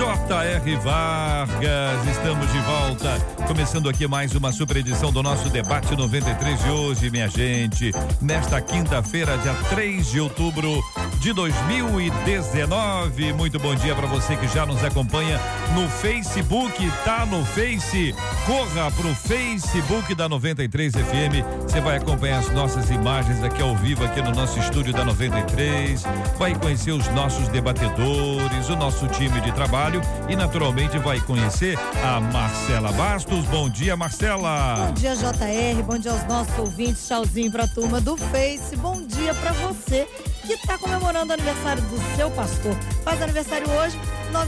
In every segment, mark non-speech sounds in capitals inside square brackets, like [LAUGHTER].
J.R. Vargas, estamos de volta, começando aqui mais uma super edição do nosso debate 93 de hoje, minha gente. Nesta quinta-feira, dia 3 de outubro de 2019. Muito bom dia para você que já nos acompanha no Facebook, tá no Face. Corra pro Facebook da 93 FM. Você vai acompanhar as nossas imagens aqui ao vivo aqui no nosso estúdio da 93. Vai conhecer os nossos debatedores, o nosso time de trabalho e naturalmente vai conhecer a Marcela Bastos. Bom dia, Marcela. Bom dia, JR. Bom dia aos nossos ouvintes. Tchauzinho pra turma do Face. Bom dia para você que está comemorando o aniversário do seu pastor. Faz aniversário hoje, 968038319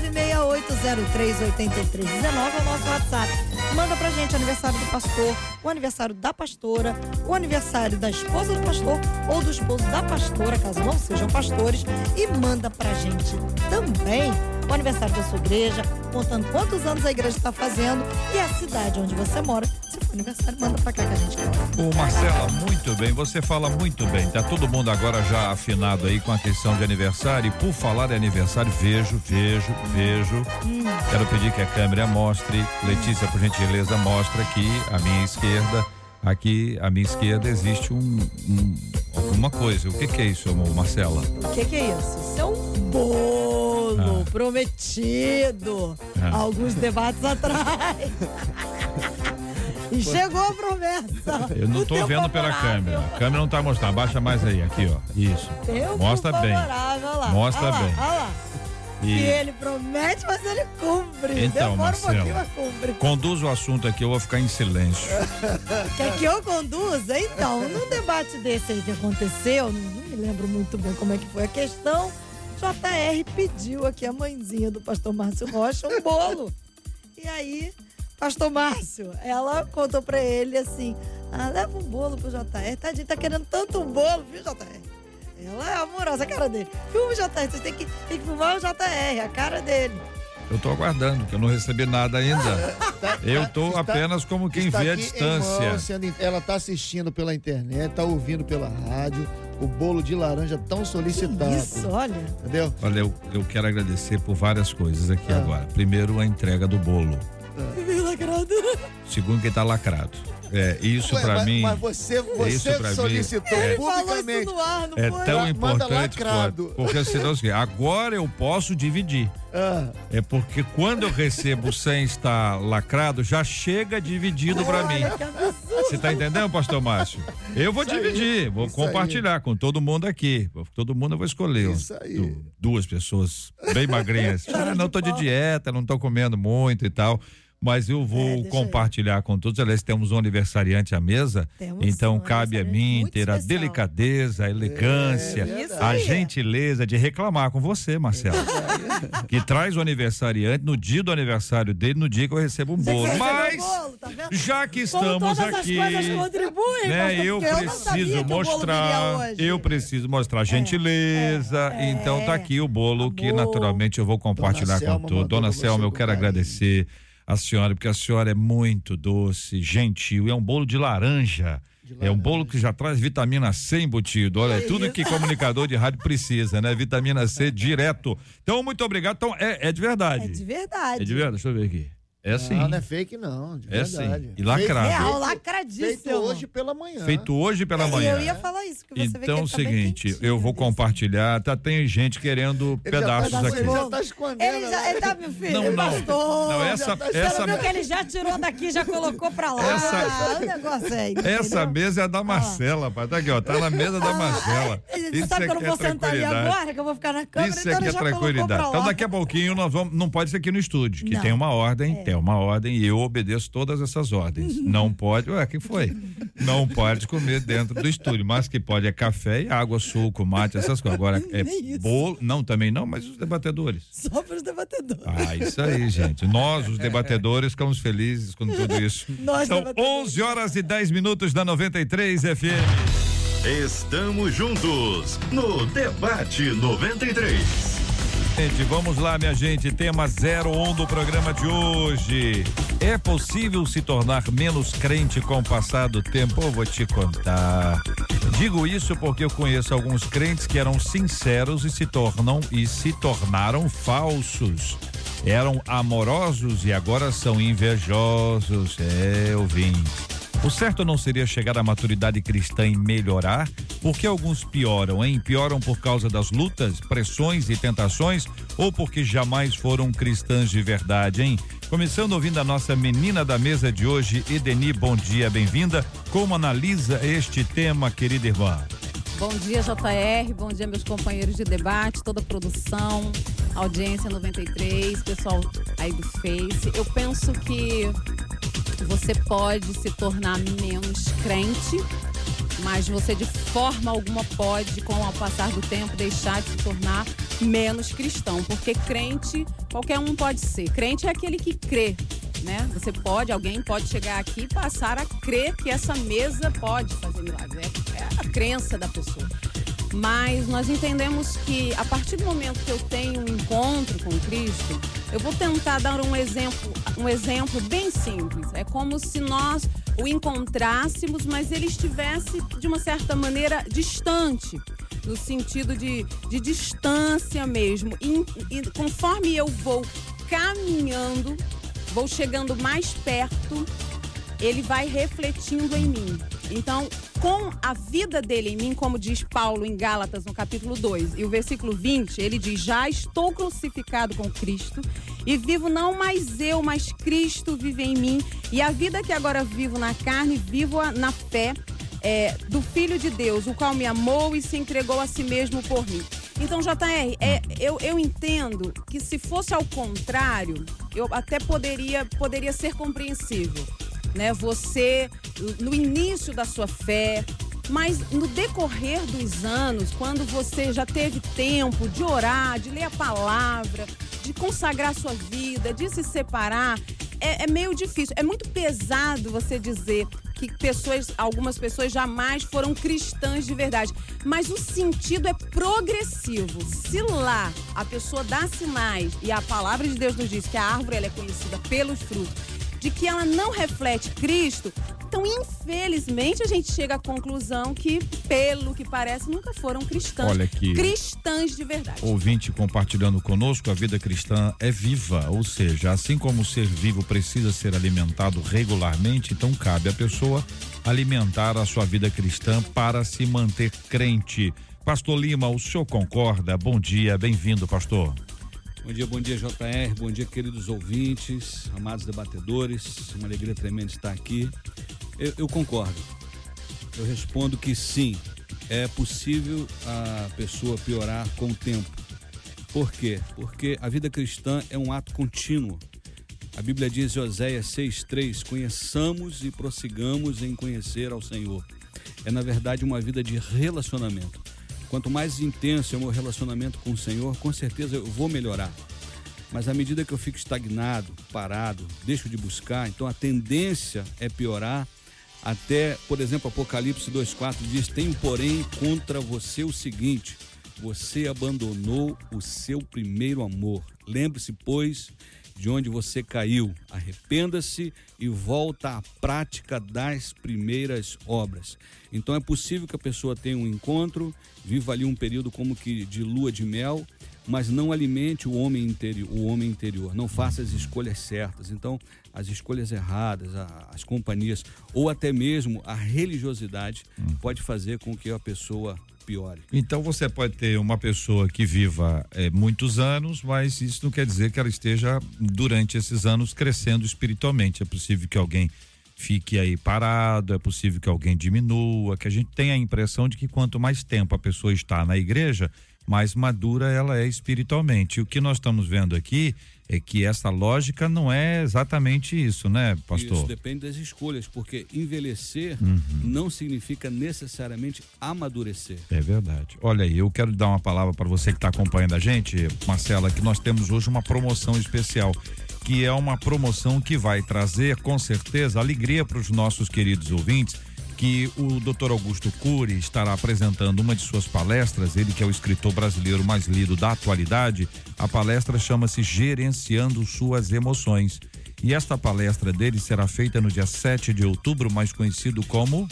é o nosso WhatsApp. Manda pra gente o aniversário do pastor, o aniversário da pastora, o aniversário da esposa do pastor ou do esposo da pastora, caso não sejam pastores, e manda pra gente também o aniversário da sua igreja, contando quantos anos a igreja está fazendo e a cidade onde você mora. Aniversário, manda pra cá que a gente quer. Ô Marcela, muito bem, você fala muito bem. Tá todo mundo agora já afinado aí com a questão de aniversário. E por falar em aniversário, vejo, vejo, vejo. Hum. Quero pedir que a câmera mostre. Letícia, por gentileza, mostra aqui à minha esquerda. Aqui à minha esquerda existe um, um alguma coisa. O que, que é isso, Marcela? O que, que é isso? Isso é um bolo ah. prometido ah. alguns debates atrás. [LAUGHS] E chegou a promessa. Eu não estou vendo pela câmera. A câmera não está mostrando. Abaixa mais aí, aqui, ó. Isso. Mostra bem. Lá. Mostra olha bem. Lá, olha lá. E... ele promete, mas ele cumpre. Então, Demora Marcelo, um cumpre. Conduz o assunto aqui, eu vou ficar em silêncio. [LAUGHS] Quer que eu conduza? Então, no debate desse aí que aconteceu, não me lembro muito bem como é que foi a questão, JR pediu aqui a mãezinha do pastor Márcio Rocha um bolo. E aí, pastor Márcio, ela contou pra ele assim: ah, leva um bolo pro JR. Tadinho, tá querendo tanto um bolo, viu, JR? Ela é amorosa, a cara dele. Filma o JR, você tem que, tem que filmar o JR, a cara dele. Eu estou aguardando, que eu não recebi nada ainda. Tá, [LAUGHS] eu estou apenas como quem vê a distância. Mão, sendo, ela está assistindo pela internet, está ouvindo pela rádio. O bolo de laranja tão solicitado. Que isso, olha. Entendeu? Olha, eu, eu quero agradecer por várias coisas aqui ah. agora. Primeiro, a entrega do bolo. Lacrado. [LAUGHS] Segundo, que está lacrado. É, isso para mim. Mas você, você solicitou mim, é, publicamente. Ar, é tão importante quanto, porque senão [LAUGHS] assim, agora eu posso dividir. Ah. É porque quando eu recebo [LAUGHS] sem estar lacrado, já chega dividido para mim. Você tá entendendo, pastor Márcio? Eu vou isso dividir, aí, vou compartilhar aí. com todo mundo aqui. Todo mundo eu vou escolher. Isso aí. Duas pessoas bem magrinhas. ah, não tô de dieta, não tô comendo muito e tal mas eu vou é, compartilhar eu... com todos. Aliás, temos um aniversariante à mesa, temos então um cabe a mim ter especial. a delicadeza, a elegância, é, a gentileza de reclamar com você, Marcelo. É que traz o aniversariante no dia do aniversário dele, no dia que eu recebo um bolo. Mas, bolo, tá já que estamos aqui, né, eu preciso eu mostrar, eu preciso mostrar é, gentileza. É, então tá aqui o bolo que naturalmente eu vou compartilhar Dona com todos. Dona Selma, eu quero agradecer a senhora, porque a senhora é muito doce, gentil. É um bolo de laranja. De laranja. É um bolo que já traz vitamina C embutido. Olha, é tudo que comunicador de rádio precisa, né? Vitamina C direto. Então, muito obrigado. Então, é, é de verdade. É de verdade. É de verdade. Deixa eu ver aqui. É sim. Não, não é fake, não. De é verdade. sim. E lacrado. Real, lacradíssimo. Feito hoje pela manhã. Feito hoje pela é, manhã. Eu ia falar isso, que você Então, é o tá seguinte, eu vou compartilhar. Tá, tem gente querendo ele pedaços tá, aqui. Ele já tá escondendo. Ele, já, ele tá, meu filho, não, não. Pastor, não essa, tá, essa... viu que ele já tirou daqui, já colocou pra lá. Essa, ah, o negócio aí. Essa mesa é da Marcela, pai. Tá aqui, ó. Tá na mesa da Marcela. Isso sabe que eu não vou sentar ali agora, que eu vou ficar na câmera, Isso aqui é então tranquilidade. Então, daqui a pouquinho, nós vamos. Não pode ser aqui no estúdio, que tem uma ordem é uma ordem e eu obedeço todas essas ordens. [LAUGHS] Não pode, ué, que foi? Não pode comer dentro do estúdio, mas que pode é café e água, suco, mate, essas coisas. Agora [LAUGHS] é bolo, não, também não, mas os debatedores. Só para os debatedores. Ah, isso aí, gente. Nós, os debatedores, ficamos felizes com tudo isso. [LAUGHS] Nós São 11 horas e 10 minutos da 93 FM. Estamos juntos no Debate 93. Gente, vamos lá, minha gente. Tema 01 do programa de hoje. É possível se tornar menos crente com o passar do tempo? Eu vou te contar. Digo isso porque eu conheço alguns crentes que eram sinceros e se tornam e se tornaram falsos. Eram amorosos e agora são invejosos. É, ouvinte. O certo não seria chegar à maturidade cristã e melhorar? Porque alguns pioram, hein? Pioram por causa das lutas, pressões e tentações ou porque jamais foram cristãs de verdade, hein? Começando ouvindo a nossa menina da mesa de hoje, Edeni, bom dia, bem-vinda. Como analisa este tema, querida irmã? Bom dia, JR. Bom dia, meus companheiros de debate, toda a produção, audiência 93, pessoal aí do Face. Eu penso que você pode se tornar menos crente, mas você de forma alguma pode, com o passar do tempo, deixar de se tornar menos cristão, porque crente qualquer um pode ser. Crente é aquele que crê, né? Você pode, alguém pode chegar aqui e passar a crer que essa mesa pode fazer milagres. É, é a crença da pessoa. Mas nós entendemos que a partir do momento que eu tenho um encontro com Cristo, eu vou tentar dar um exemplo, um exemplo bem simples. É como se nós o encontrássemos, mas ele estivesse de uma certa maneira distante, no sentido de, de distância mesmo. E, e conforme eu vou caminhando, vou chegando mais perto, ele vai refletindo em mim. Então, com a vida dele em mim, como diz Paulo em Gálatas, no capítulo 2, e o versículo 20, ele diz: Já estou crucificado com Cristo, e vivo não mais eu, mas Cristo vive em mim, e a vida que agora vivo na carne, vivo na fé é, do Filho de Deus, o qual me amou e se entregou a si mesmo por mim. Então, JR, é, eu, eu entendo que se fosse ao contrário, eu até poderia, poderia ser compreensível né? Você no início da sua fé, mas no decorrer dos anos, quando você já teve tempo de orar, de ler a palavra, de consagrar sua vida, de se separar, é, é meio difícil. É muito pesado você dizer que pessoas, algumas pessoas jamais foram cristãs de verdade. Mas o sentido é progressivo. Se lá a pessoa dá sinais, e a palavra de Deus nos diz que a árvore ela é conhecida pelos frutos, de que ela não reflete Cristo, então, infelizmente, a gente chega à conclusão que, pelo que parece, nunca foram cristãs. Olha aqui. Cristãs de verdade. Ouvinte compartilhando conosco, a vida cristã é viva, ou seja, assim como o ser vivo precisa ser alimentado regularmente, então cabe à pessoa alimentar a sua vida cristã para se manter crente. Pastor Lima, o senhor concorda? Bom dia, bem-vindo, pastor. Bom dia, bom dia, JR. Bom dia, queridos ouvintes, amados debatedores. Uma alegria tremenda estar aqui. Eu, eu concordo. Eu respondo que sim, é possível a pessoa piorar com o tempo. Por quê? Porque a vida cristã é um ato contínuo. A Bíblia diz em Oséias 6,3: conheçamos e prossigamos em conhecer ao Senhor. É, na verdade, uma vida de relacionamento. Quanto mais intenso é o meu relacionamento com o Senhor, com certeza eu vou melhorar. Mas à medida que eu fico estagnado, parado, deixo de buscar, então a tendência é piorar. Até, por exemplo, Apocalipse 2,4 diz: Tenho, porém, contra você o seguinte: você abandonou o seu primeiro amor. Lembre-se, pois, de onde você caiu. Arrependa-se e volta à prática das primeiras obras. Então é possível que a pessoa tenha um encontro, viva ali um período como que de lua de mel, mas não alimente o homem interior, o homem interior, não faça as escolhas certas. Então, as escolhas erradas, as companhias ou até mesmo a religiosidade hum. pode fazer com que a pessoa piore. Então você pode ter uma pessoa que viva é, muitos anos, mas isso não quer dizer que ela esteja durante esses anos crescendo espiritualmente. É possível que alguém fique aí parado, é possível que alguém diminua, que a gente tenha a impressão de que quanto mais tempo a pessoa está na igreja, mais madura ela é espiritualmente. E o que nós estamos vendo aqui é que essa lógica não é exatamente isso, né, pastor? Isso depende das escolhas, porque envelhecer uhum. não significa necessariamente amadurecer. É verdade. Olha aí, eu quero dar uma palavra para você que está acompanhando a gente, Marcela, que nós temos hoje uma promoção especial que é uma promoção que vai trazer com certeza alegria para os nossos queridos ouvintes que o Dr. Augusto Cury estará apresentando uma de suas palestras, ele que é o escritor brasileiro mais lido da atualidade. A palestra chama-se Gerenciando Suas Emoções. E esta palestra dele será feita no dia 7 de outubro, mais conhecido como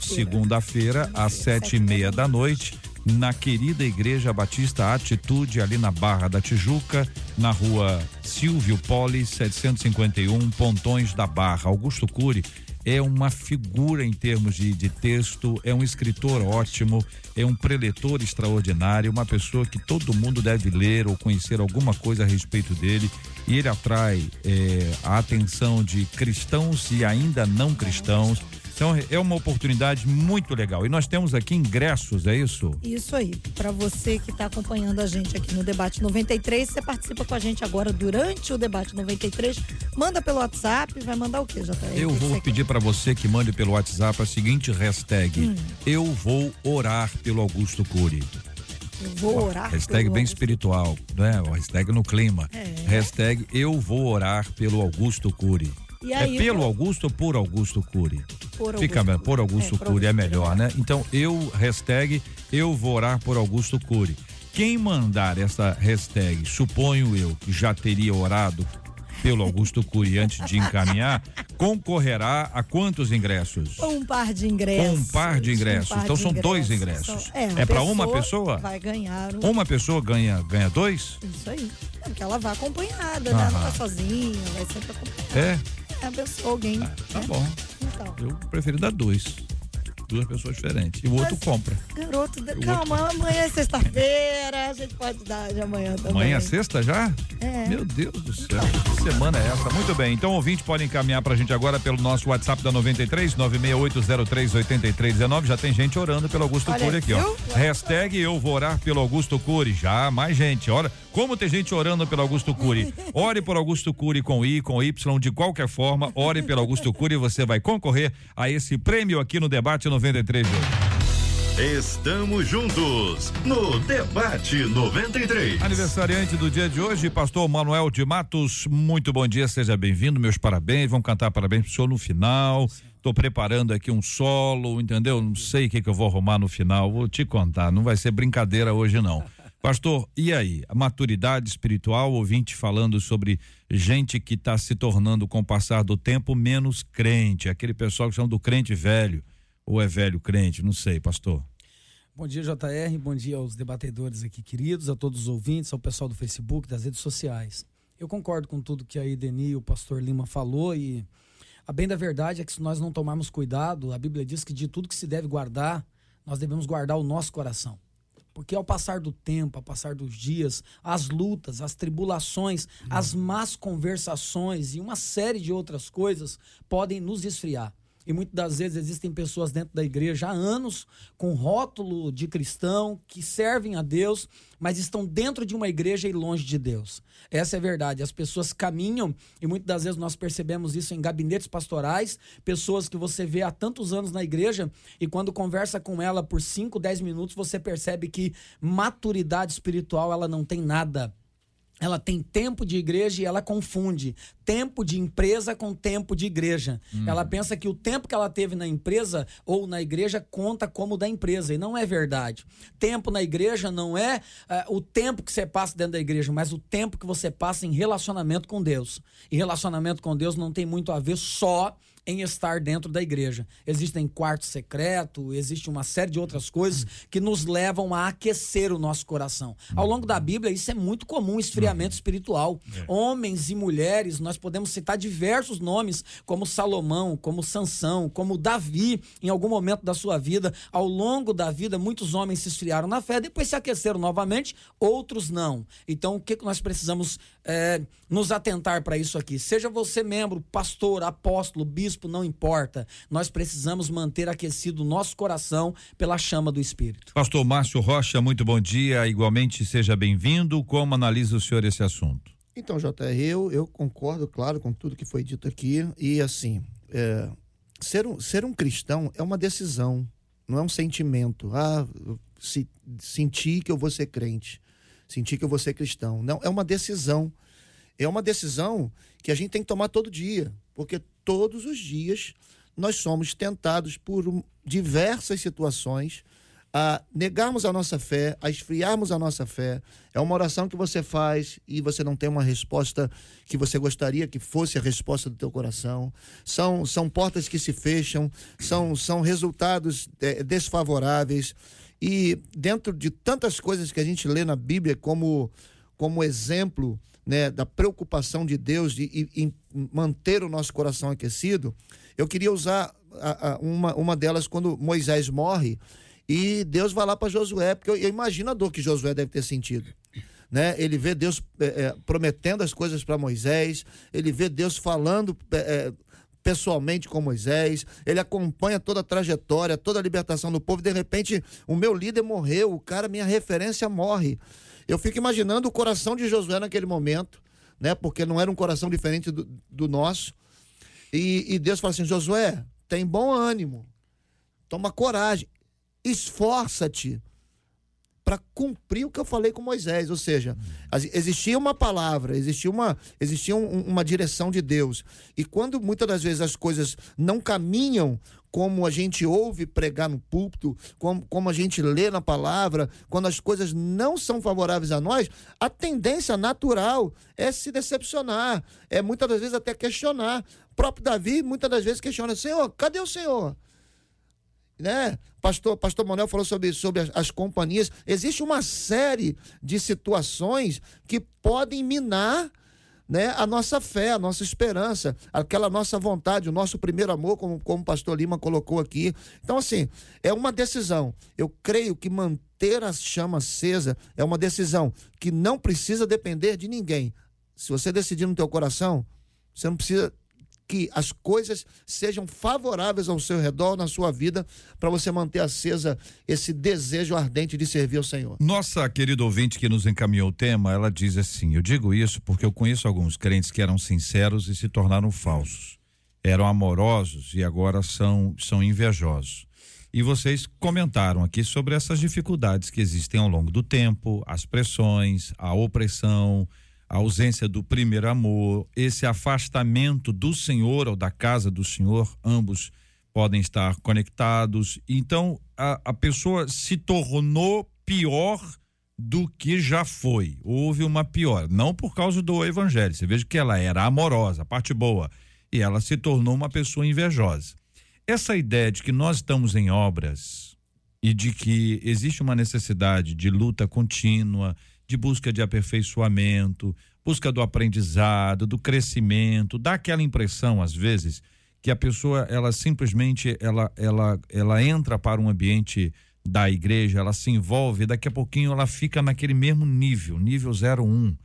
segunda-feira, às sete e meia da noite, na querida Igreja Batista Atitude, ali na Barra da Tijuca, na rua Silvio Poli, 751, Pontões da Barra. Augusto Cury é uma figura em termos de, de texto, é um escritor ótimo, é um preletor extraordinário, uma pessoa que todo mundo deve ler ou conhecer alguma coisa a respeito dele. E ele atrai é, a atenção de cristãos e ainda não cristãos então é uma oportunidade muito legal. E nós temos aqui ingressos, é isso? Isso aí. Para você que está acompanhando a gente aqui no Debate 93, você participa com a gente agora durante o Debate 93. Manda pelo WhatsApp, vai mandar o quê, JR? Eu vou pedir para você que mande pelo WhatsApp a seguinte hashtag: hum. Eu vou orar pelo Augusto Cury. Eu vou orar. Hashtag bem espiritual, né? Hashtag no clima. É. Hashtag Eu vou orar pelo Augusto Cury. Aí, é pelo Augusto ou por Augusto Cury? Por Augusto Fica Cury. por Augusto é, Cury é melhor, né? Então eu hashtag eu vou orar por Augusto Cury. Quem mandar essa hashtag, suponho eu que já teria orado pelo Augusto Cury antes de encaminhar, [LAUGHS] concorrerá a quantos ingressos? Um par de ingressos. Um par de ingressos. Um par então de são ingressos. dois ingressos. é, é para uma pessoa? Vai ganhar. Um... Uma pessoa ganha, ganha dois? Isso aí. É porque ela vai acompanhada, né? Não vai sozinha, vai sempre acompanhada. É abençoa alguém. Ah, tá né? bom. Então. Eu prefiro dar dois duas pessoas diferentes. E o outro compra. Garoto, calma, outro... amanhã é sexta-feira, a gente pode dar de amanhã também. Amanhã é sexta já? É. Meu Deus do céu, que semana é essa? Muito bem, então ouvinte pode encaminhar pra gente agora pelo nosso WhatsApp da 93 968038319. Já tem gente orando pelo Augusto Olha, Cury aqui, ó. Hashtag eu vou orar pelo Augusto Cury. Já, mais gente. Olha, como tem gente orando pelo Augusto Cury. Ore por Augusto Cury com I, com Y, de qualquer forma, ore pelo Augusto Cury e você vai concorrer a esse prêmio aqui no debate 93 de hoje. Estamos juntos no Debate 93. Aniversariante do dia de hoje, pastor Manuel de Matos. Muito bom dia, seja bem-vindo. Meus parabéns. Vamos cantar parabéns pro senhor no final. Estou preparando aqui um solo, entendeu? Não sei o que, que eu vou arrumar no final. Vou te contar. Não vai ser brincadeira hoje, não. Pastor, e aí? A maturidade espiritual, ouvinte falando sobre gente que está se tornando, com o passar do tempo, menos crente. Aquele pessoal que chama do crente velho ou é velho crente? Não sei, pastor. Bom dia, JR. Bom dia aos debatedores aqui queridos, a todos os ouvintes, ao pessoal do Facebook, das redes sociais. Eu concordo com tudo que a Edeni e o pastor Lima falou e a bem da verdade é que se nós não tomarmos cuidado, a Bíblia diz que de tudo que se deve guardar, nós devemos guardar o nosso coração. Porque ao passar do tempo, ao passar dos dias, as lutas, as tribulações, uhum. as más conversações e uma série de outras coisas podem nos esfriar. E muitas das vezes existem pessoas dentro da igreja há anos com rótulo de cristão que servem a Deus, mas estão dentro de uma igreja e longe de Deus. Essa é a verdade. As pessoas caminham e muitas das vezes nós percebemos isso em gabinetes pastorais, pessoas que você vê há tantos anos na igreja e quando conversa com ela por 5, 10 minutos, você percebe que maturidade espiritual ela não tem nada ela tem tempo de igreja e ela confunde tempo de empresa com tempo de igreja. Hum. Ela pensa que o tempo que ela teve na empresa ou na igreja conta como da empresa e não é verdade. Tempo na igreja não é uh, o tempo que você passa dentro da igreja, mas o tempo que você passa em relacionamento com Deus. E relacionamento com Deus não tem muito a ver só em estar dentro da igreja. Existem quarto secreto, existe uma série de outras coisas que nos levam a aquecer o nosso coração. Ao longo da Bíblia, isso é muito comum, esfriamento uhum. espiritual. É. Homens e mulheres, nós podemos citar diversos nomes, como Salomão, como Sansão, como Davi, em algum momento da sua vida. Ao longo da vida, muitos homens se esfriaram na fé, depois se aqueceram novamente, outros não. Então, o que nós precisamos é, nos atentar para isso aqui? Seja você membro, pastor, apóstolo, bispo, bispo, não importa. Nós precisamos manter aquecido o nosso coração pela chama do Espírito. Pastor Márcio Rocha, muito bom dia. Igualmente, seja bem-vindo. Como analisa o senhor esse assunto? Então, JR, eu, eu concordo, claro, com tudo que foi dito aqui. E, assim, é, ser, um, ser um cristão é uma decisão, não é um sentimento. Ah, se, sentir que eu vou ser crente, sentir que eu vou ser cristão. Não, é uma decisão. É uma decisão que a gente tem que tomar todo dia, porque todos os dias nós somos tentados por diversas situações a negarmos a nossa fé, a esfriarmos a nossa fé. É uma oração que você faz e você não tem uma resposta que você gostaria que fosse a resposta do teu coração. São, são portas que se fecham, são, são resultados é, desfavoráveis. E dentro de tantas coisas que a gente lê na Bíblia como, como exemplo né, da preocupação de Deus de, em manter o nosso coração aquecido, eu queria usar a, a, uma, uma delas quando Moisés morre e Deus vai lá para Josué, porque eu, eu, imagino a dor que Josué deve ter sentido. Né? Ele vê Deus é, é, prometendo as coisas para Moisés, ele vê Deus falando é, é, pessoalmente com Moisés, ele acompanha toda a trajetória, toda a libertação do povo. De repente, o meu líder morreu, o cara, minha referência, morre. Eu fico imaginando o coração de Josué naquele momento, né? Porque não era um coração diferente do, do nosso. E, e Deus fala assim: Josué, tem bom ânimo, toma coragem esforça-te para cumprir o que eu falei com Moisés. Ou seja, existia uma palavra, existia uma, existia um, uma direção de Deus. E quando muitas das vezes as coisas não caminham como a gente ouve pregar no púlpito, como, como a gente lê na palavra, quando as coisas não são favoráveis a nós, a tendência natural é se decepcionar, é muitas das vezes até questionar. O próprio Davi muitas das vezes questiona: Senhor, cadê o Senhor? né? Pastor, Pastor Manuel falou sobre, sobre as, as, companhias. Existe uma série de situações que podem minar né, a nossa fé, a nossa esperança, aquela nossa vontade, o nosso primeiro amor, como, como o pastor Lima colocou aqui. Então, assim, é uma decisão. Eu creio que manter a chama acesa é uma decisão que não precisa depender de ninguém. Se você decidir no teu coração, você não precisa que as coisas sejam favoráveis ao seu redor, na sua vida, para você manter acesa esse desejo ardente de servir ao Senhor. Nossa querida ouvinte que nos encaminhou o tema, ela diz assim: Eu digo isso porque eu conheço alguns crentes que eram sinceros e se tornaram falsos. Eram amorosos e agora são, são invejosos. E vocês comentaram aqui sobre essas dificuldades que existem ao longo do tempo, as pressões, a opressão, a ausência do primeiro amor, esse afastamento do Senhor ou da casa do Senhor, ambos podem estar conectados. Então, a, a pessoa se tornou pior do que já foi. Houve uma pior, não por causa do evangelho. Você veja que ela era amorosa, parte boa, e ela se tornou uma pessoa invejosa. Essa ideia de que nós estamos em obras e de que existe uma necessidade de luta contínua, de busca de aperfeiçoamento, busca do aprendizado, do crescimento, dá aquela impressão às vezes que a pessoa ela simplesmente ela ela ela entra para um ambiente da igreja, ela se envolve, daqui a pouquinho ela fica naquele mesmo nível, nível 01.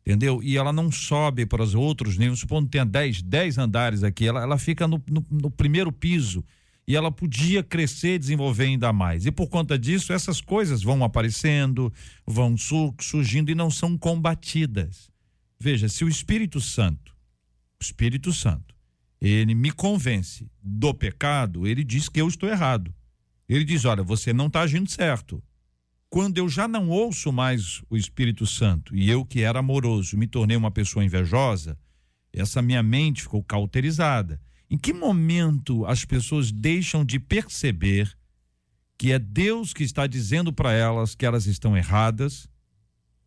Entendeu? E ela não sobe para os outros níveis, supondo que tenha 10, 10 andares aqui, ela, ela fica no, no, no primeiro piso e ela podia crescer desenvolver ainda mais. E por conta disso, essas coisas vão aparecendo, vão surgindo e não são combatidas. Veja, se o Espírito Santo, o Espírito Santo, ele me convence do pecado, ele diz que eu estou errado. Ele diz: olha, você não está agindo certo. Quando eu já não ouço mais o Espírito Santo e eu que era amoroso me tornei uma pessoa invejosa, essa minha mente ficou cauterizada. Em que momento as pessoas deixam de perceber que é Deus que está dizendo para elas que elas estão erradas,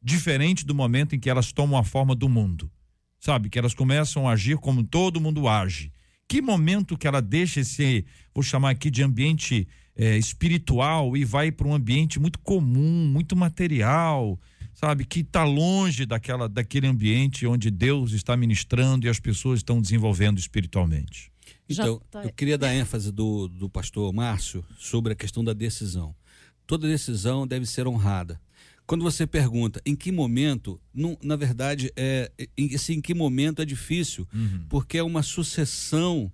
diferente do momento em que elas tomam a forma do mundo? Sabe, que elas começam a agir como todo mundo age. Que momento que ela deixa esse, vou chamar aqui de ambiente é, espiritual e vai para um ambiente muito comum, muito material, sabe, que está longe daquela, daquele ambiente onde Deus está ministrando e as pessoas estão desenvolvendo espiritualmente. Então, tá... eu queria dar ênfase do, do pastor Márcio sobre a questão da decisão. Toda decisão deve ser honrada. Quando você pergunta em que momento, não, na verdade, é, em, em que momento é difícil, uhum. porque é uma sucessão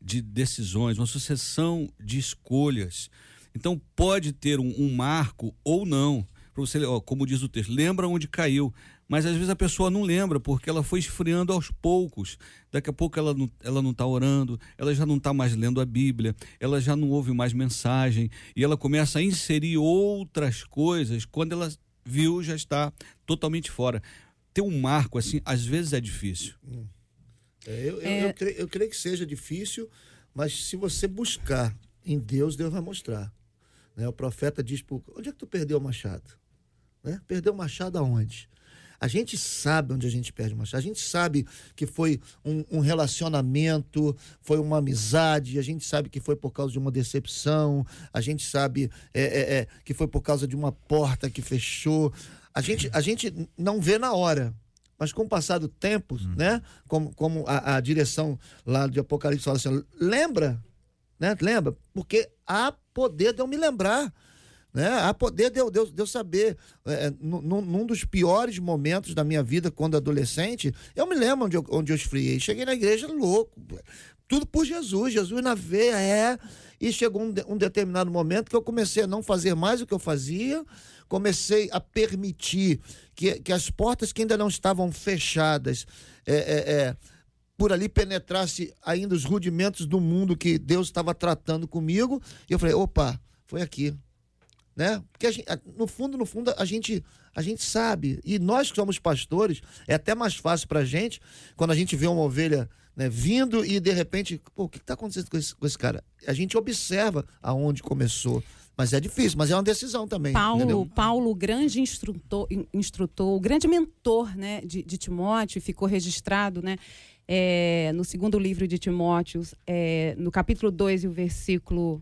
de decisões, uma sucessão de escolhas. Então pode ter um, um marco ou não. Para você, ó, como diz o texto, lembra onde caiu. Mas às vezes a pessoa não lembra, porque ela foi esfriando aos poucos. Daqui a pouco ela não ela não está orando, ela já não está mais lendo a Bíblia, ela já não ouve mais mensagem, e ela começa a inserir outras coisas. Quando ela viu, já está totalmente fora. Ter um marco assim, às vezes é difícil. É, eu, é... Eu, eu, creio, eu creio que seja difícil, mas se você buscar em Deus, Deus vai mostrar. Né? O profeta diz: onde é que tu perdeu o machado? Né? Perdeu o machado aonde? A gente sabe onde a gente perde uma chave. A gente sabe que foi um, um, relacionamento, foi uma amizade, a gente sabe que foi por causa de uma decepção, a gente sabe é, é, é, que foi por causa de uma porta que fechou. A gente, a gente não vê na hora. Mas com o passar do tempo, hum. né? Como, como a, a, direção lá de Apocalipse fala assim, lembra, né? Lembra? Porque há poder de eu me lembrar. Né? A poder de eu, de eu, de eu saber, é, é num, num, dos piores momentos da minha vida, quando adolescente, eu me lembro onde eu, onde eu esfriei. Cheguei na igreja louco, tudo por Jesus, Jesus na veia, é. E chegou um, um determinado momento que eu comecei a não fazer mais o que eu fazia, comecei a permitir que, que as portas que ainda não estavam fechadas, é, é, é por ali penetrasse ainda os rudimentos do mundo que Deus estava tratando comigo. E eu falei, opa, foi aqui né? Porque gente, no fundo, no fundo, a gente, a gente sabe. E nós que somos pastores, é até mais fácil para a gente quando a gente vê uma ovelha né, vindo e de repente, o que está acontecendo com esse, com esse cara? A gente observa aonde começou. Mas é difícil, mas é uma decisão também. Paulo, entendeu? Paulo grande instrutor, instrutor, grande mentor né, de, de Timóteo, ficou registrado né, é, no segundo livro de Timóteo, é, no capítulo 2 e o versículo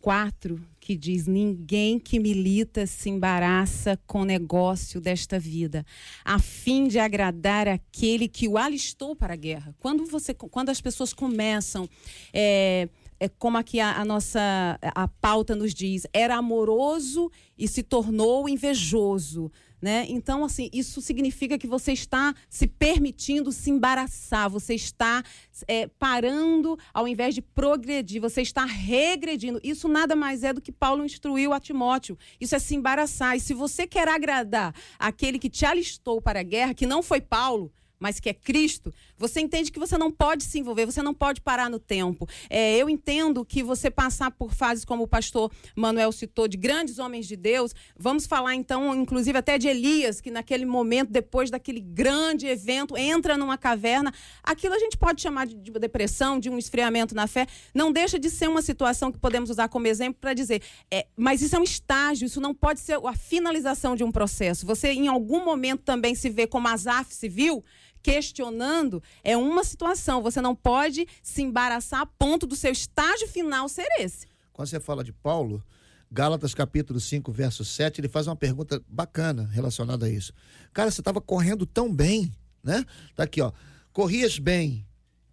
4, que diz: Ninguém que milita se embaraça com o negócio desta vida, a fim de agradar aquele que o alistou para a guerra. Quando, você, quando as pessoas começam. É, é como aqui a, a, nossa a pauta nos diz, era amoroso e se tornou invejoso. Né? Então, assim, isso significa que você está se permitindo se embaraçar, você está é, parando ao invés de progredir, você está regredindo. Isso nada mais é do que Paulo instruiu a Timóteo. Isso é se embaraçar. E se você quer agradar aquele que te alistou para a guerra, que não foi Paulo, mas que é Cristo, você entende que você não pode se envolver, você não pode parar no tempo. É, eu entendo que você passar por fases como o pastor Manuel citou, de grandes homens de Deus, vamos falar então, inclusive até de Elias, que naquele momento, depois daquele grande evento, entra numa caverna. Aquilo a gente pode chamar de, de depressão, de um esfriamento na fé. Não deixa de ser uma situação que podemos usar como exemplo para dizer, é, mas isso é um estágio, isso não pode ser a finalização de um processo. Você, em algum momento, também se vê como Asaf se viu, questionando é uma situação. Você não pode se embaraçar a ponto do seu estágio final ser esse. Quando você fala de Paulo, Gálatas capítulo 5, verso 7, ele faz uma pergunta bacana relacionada a isso. Cara, você estava correndo tão bem, né? Tá aqui, ó. Corrias bem.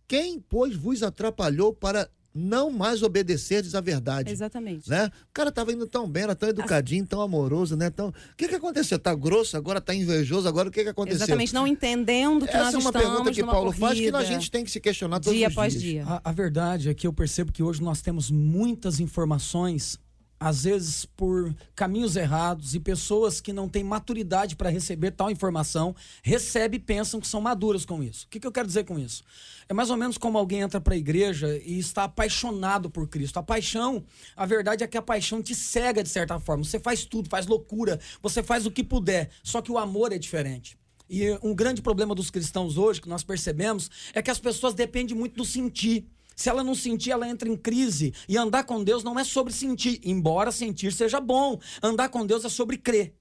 Quem, pois, vos atrapalhou para não mais obedecerdes à verdade. Exatamente. Né? O cara estava indo tão bem, era tão educadinho, tão amoroso, né? Tão... O que que aconteceu? Tá grosso, agora tá invejoso, agora o que que aconteceu? Exatamente, não entendendo que Essa nós é uma pergunta que Paulo corrida, faz que a gente tem que se questionar todos dia os após dias. dia. A, a verdade é que eu percebo que hoje nós temos muitas informações às vezes por caminhos errados e pessoas que não têm maturidade para receber tal informação, recebem e pensam que são maduras com isso. O que, que eu quero dizer com isso? É mais ou menos como alguém entra para a igreja e está apaixonado por Cristo. A paixão, a verdade é que a paixão te cega de certa forma. Você faz tudo, faz loucura, você faz o que puder, só que o amor é diferente. E um grande problema dos cristãos hoje, que nós percebemos, é que as pessoas dependem muito do sentir. Se ela não sentir, ela entra em crise. E andar com Deus não é sobre sentir, embora sentir seja bom. Andar com Deus é sobre crer.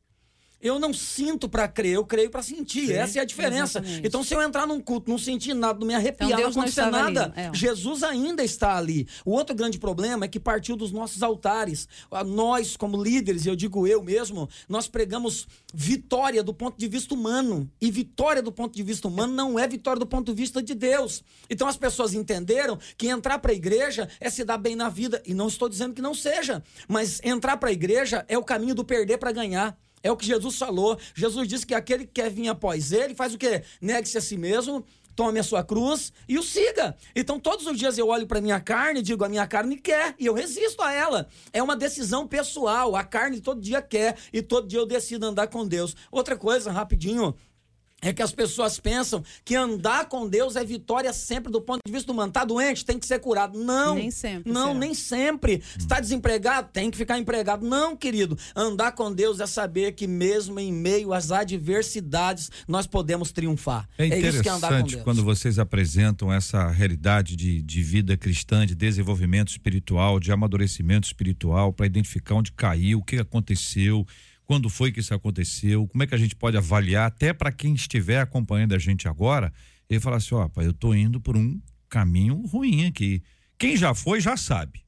Eu não sinto para crer, eu creio para sentir. Sim, Essa é a diferença. Exatamente. Então, se eu entrar num culto, não sentir nada, não me arrepiar, então, não acontecer nada, é. Jesus ainda está ali. O outro grande problema é que partiu dos nossos altares. Nós, como líderes, eu digo eu mesmo, nós pregamos vitória do ponto de vista humano. E vitória do ponto de vista humano não é vitória do ponto de vista de Deus. Então, as pessoas entenderam que entrar para a igreja é se dar bem na vida. E não estou dizendo que não seja, mas entrar para a igreja é o caminho do perder para ganhar. É o que Jesus falou. Jesus disse que aquele que quer vir após ele faz o quê? Negue-se a si mesmo, tome a sua cruz e o siga. Então todos os dias eu olho para minha carne e digo, a minha carne quer e eu resisto a ela. É uma decisão pessoal. A carne todo dia quer e todo dia eu decido andar com Deus. Outra coisa, rapidinho, é que as pessoas pensam que andar com Deus é vitória sempre do ponto de vista humano. Tá doente, tem que ser curado. Não. Nem sempre. Não, será. nem sempre. Está desempregado, tem que ficar empregado. Não, querido. Andar com Deus é saber que mesmo em meio às adversidades nós podemos triunfar. É, é isso que é andar com Deus. quando vocês apresentam essa realidade de, de vida cristã, de desenvolvimento espiritual, de amadurecimento espiritual, para identificar onde caiu, o que aconteceu quando foi que isso aconteceu, como é que a gente pode avaliar, até para quem estiver acompanhando a gente agora, ele falar assim: ó, eu tô indo por um caminho ruim aqui. Quem já foi já sabe.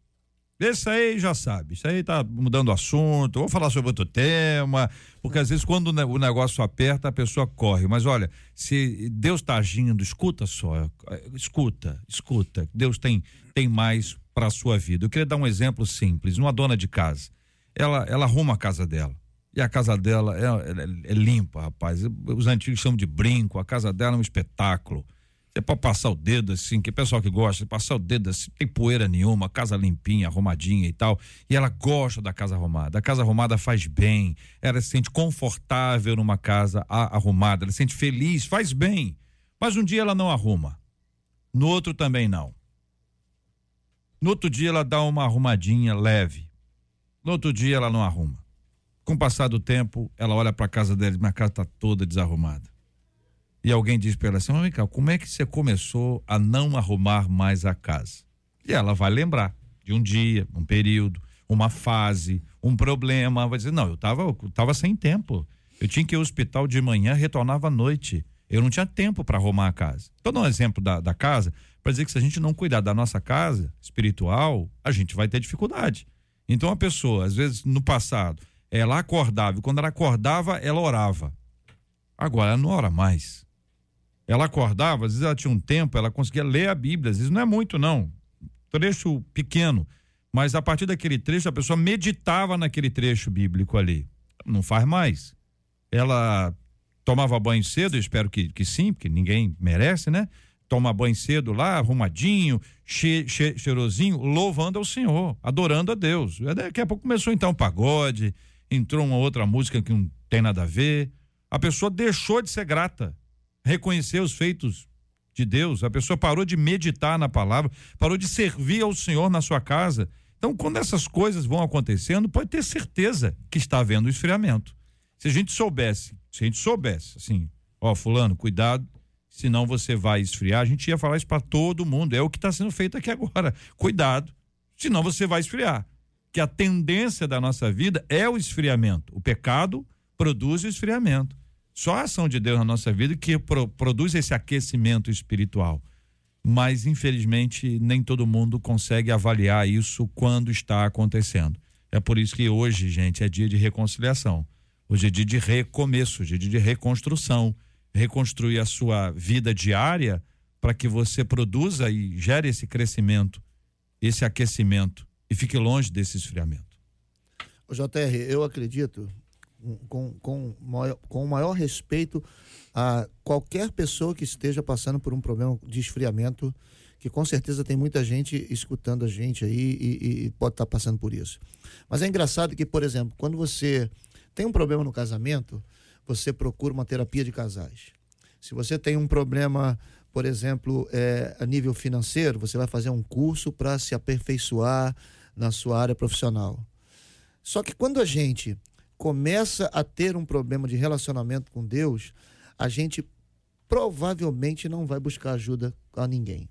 Esse aí já sabe. Isso aí tá mudando o assunto. Vou falar sobre outro tema. Porque às vezes, quando o negócio aperta, a pessoa corre. Mas olha, se Deus está agindo, escuta só. Escuta, escuta. Deus tem, tem mais para a sua vida. Eu queria dar um exemplo simples. Uma dona de casa. Ela, ela arruma a casa dela. E a casa dela é, é, é, limpa, rapaz. Os antigos chamam de brinco. A casa dela é um espetáculo. Você pode passar o dedo assim, que pessoal que gosta, passar o dedo assim, tem poeira nenhuma, casa limpinha, arrumadinha e tal. E ela gosta da casa arrumada. A casa arrumada faz bem. Ela se sente confortável numa casa arrumada. Ela se sente feliz, faz bem. Mas um dia ela não arruma. No outro também não. No outro dia ela dá uma arrumadinha leve. No outro dia ela não arruma. Com o passar do tempo, ela olha para a casa dela e minha casa está toda desarrumada. E alguém diz para ela assim: vem cá, como é que você começou a não arrumar mais a casa? E ela vai lembrar de um dia, um período, uma fase, um problema. Vai dizer: não, eu estava eu tava sem tempo. Eu tinha que ir ao hospital de manhã, retornava à noite. Eu não tinha tempo para arrumar a casa. Estou dando um exemplo da, da casa para dizer que se a gente não cuidar da nossa casa espiritual, a gente vai ter dificuldade. Então a pessoa, às vezes no passado, ela acordava, e quando ela acordava, ela orava. Agora ela não ora mais. Ela acordava, às vezes ela tinha um tempo, ela conseguia ler a Bíblia, às vezes não é muito, não. Trecho pequeno. Mas a partir daquele trecho, a pessoa meditava naquele trecho bíblico ali. Não faz mais. Ela tomava banho cedo, eu espero que, que sim, porque ninguém merece, né? Toma banho cedo lá, arrumadinho, che, che, cheirosinho, louvando ao Senhor, adorando a Deus. Daqui a pouco começou então o pagode, entrou uma outra música que não tem nada a ver. A pessoa deixou de ser grata, reconhecer os feitos de Deus, a pessoa parou de meditar na palavra, parou de servir ao Senhor na sua casa. Então, quando essas coisas vão acontecendo, pode ter certeza que está havendo esfriamento. Se a gente soubesse, se a gente soubesse, assim, ó, fulano, cuidado, senão você vai esfriar. A gente ia falar isso para todo mundo. É o que está sendo feito aqui agora. Cuidado, senão você vai esfriar que a tendência da nossa vida é o esfriamento. O pecado produz o esfriamento. Só a ação de Deus na nossa vida que pro, produz esse aquecimento espiritual. Mas, infelizmente, nem todo mundo consegue avaliar isso quando está acontecendo. É por isso que hoje, gente, é dia de reconciliação. Hoje é dia de recomeço, hoje é dia de reconstrução. Reconstruir a sua vida diária para que você produza e gere esse crescimento, esse aquecimento e fique longe desse esfriamento. JR, eu acredito, com, com, maior, com o maior respeito a qualquer pessoa que esteja passando por um problema de esfriamento, que com certeza tem muita gente escutando a gente aí e, e pode estar tá passando por isso. Mas é engraçado que, por exemplo, quando você tem um problema no casamento, você procura uma terapia de casais. Se você tem um problema, por exemplo, é, a nível financeiro, você vai fazer um curso para se aperfeiçoar na sua área profissional. Só que quando a gente começa a ter um problema de relacionamento com Deus, a gente provavelmente não vai buscar ajuda a ninguém.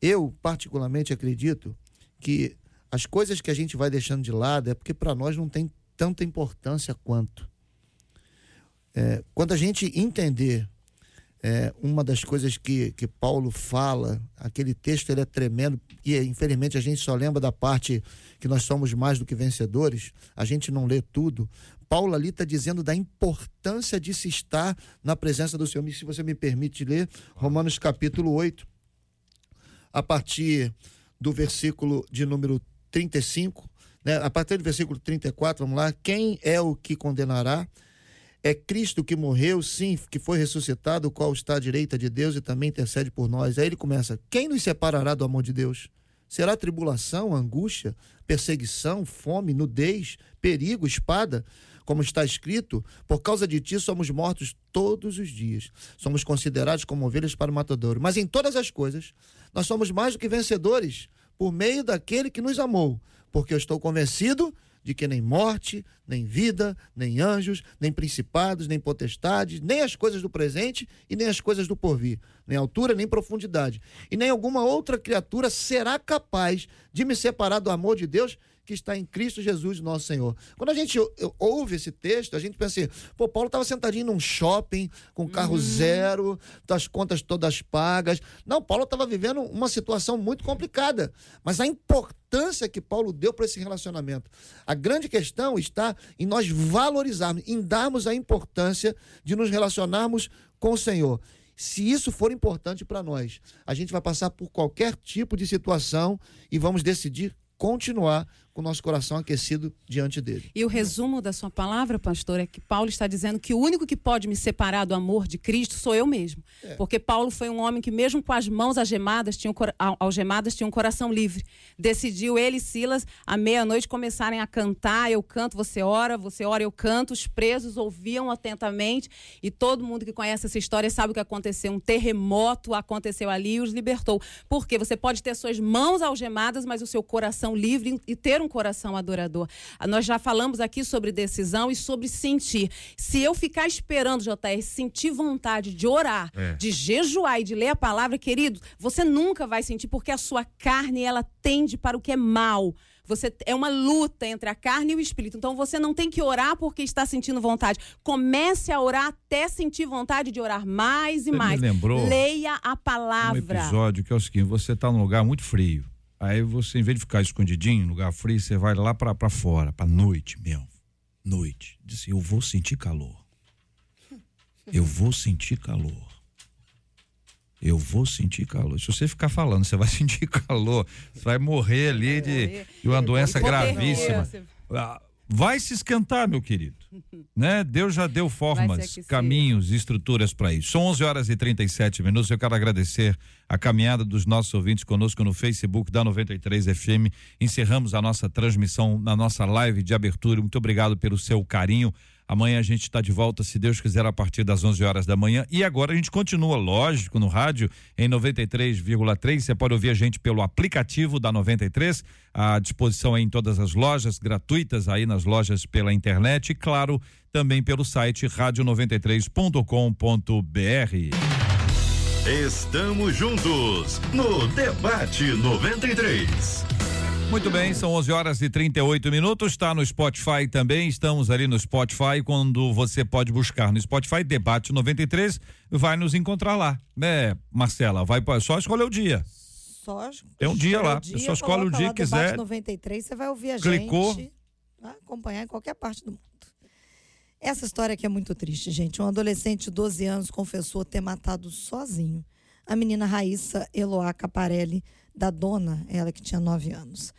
Eu, particularmente, acredito que as coisas que a gente vai deixando de lado é porque para nós não tem tanta importância quanto. É, quando a gente entender é, uma das coisas que, que Paulo fala, aquele texto ele é tremendo, e infelizmente a gente só lembra da parte que nós somos mais do que vencedores, a gente não lê tudo. Paulo ali está dizendo da importância de se estar na presença do Senhor. Se você me permite ler, Romanos capítulo 8, a partir do versículo de número 35, né? a partir do versículo 34, vamos lá. Quem é o que condenará? É Cristo que morreu, sim, que foi ressuscitado, o qual está à direita de Deus e também intercede por nós. Aí ele começa: Quem nos separará do amor de Deus? Será tribulação, angústia, perseguição, fome, nudez, perigo, espada? Como está escrito, por causa de ti somos mortos todos os dias. Somos considerados como ovelhas para o matadouro. Mas em todas as coisas, nós somos mais do que vencedores por meio daquele que nos amou. Porque eu estou convencido de que nem morte, nem vida, nem anjos, nem principados, nem potestades, nem as coisas do presente e nem as coisas do porvir, nem altura, nem profundidade, e nem alguma outra criatura será capaz de me separar do amor de Deus que está em Cristo Jesus, nosso Senhor. Quando a gente ouve esse texto, a gente pensa assim, pô, Paulo estava sentadinho num shopping, com carro uhum. zero, as contas todas pagas. Não, Paulo estava vivendo uma situação muito complicada. Mas a importância que Paulo deu para esse relacionamento. A grande questão está em nós valorizarmos, em darmos a importância de nos relacionarmos com o Senhor. Se isso for importante para nós, a gente vai passar por qualquer tipo de situação e vamos decidir continuar com o nosso coração aquecido diante dele. E o resumo da sua palavra, pastor, é que Paulo está dizendo que o único que pode me separar do amor de Cristo sou eu mesmo. É. Porque Paulo foi um homem que, mesmo com as mãos algemadas, tinha, algemadas, tinha um coração livre. Decidiu ele e Silas, à meia-noite, começarem a cantar. Eu canto, você ora, você ora, eu canto. Os presos ouviam atentamente. E todo mundo que conhece essa história sabe o que aconteceu. Um terremoto aconteceu ali e os libertou. Porque você pode ter suas mãos algemadas, mas o seu coração livre e ter um coração adorador. Nós já falamos aqui sobre decisão e sobre sentir. Se eu ficar esperando, JR, sentir vontade de orar, é. de jejuar e de ler a palavra, querido, você nunca vai sentir, porque a sua carne, ela tende para o que é mal. Você é uma luta entre a carne e o espírito. Então você não tem que orar porque está sentindo vontade. Comece a orar até sentir vontade de orar mais e você mais. Me lembrou Leia a palavra. Um episódio que é o seguinte: você está num lugar muito frio. Aí você, em vez de ficar escondidinho, em lugar frio, você vai lá para fora, para noite mesmo. Noite. Diz assim, eu vou sentir calor. Eu vou sentir calor. Eu vou sentir calor. Se você ficar falando, você vai [LAUGHS] sentir calor. Você vai morrer ali de, de uma doença gravíssima. Vai se esquentar, meu querido. [LAUGHS] Né? Deus já deu formas, caminhos, estruturas para isso. São 11 horas e 37 minutos. Eu quero agradecer a caminhada dos nossos ouvintes conosco no Facebook da 93 FM. Encerramos a nossa transmissão na nossa live de abertura. Muito obrigado pelo seu carinho. Amanhã a gente está de volta, se Deus quiser, a partir das 11 horas da manhã. E agora a gente continua, lógico, no rádio em 93,3. Você pode ouvir a gente pelo aplicativo da 93, à disposição em todas as lojas, gratuitas aí nas lojas pela internet e, claro, também pelo site rádio93.com.br. Estamos juntos no Debate 93. Muito bem, são 11 horas e 38 minutos. Está no Spotify também. Estamos ali no Spotify. Quando você pode buscar no Spotify Debate 93, vai nos encontrar lá, né, Marcela? Vai só escolher o dia. Só Tem um dia lá. Dia, só escolhe o dia que quiser. Debate 93, você vai ouvir a Clicou. gente. Vai acompanhar em qualquer parte do mundo. Essa história aqui é muito triste, gente. Um adolescente de 12 anos confessou ter matado sozinho a menina Raíssa Eloá Caparelli da dona, ela que tinha nove anos.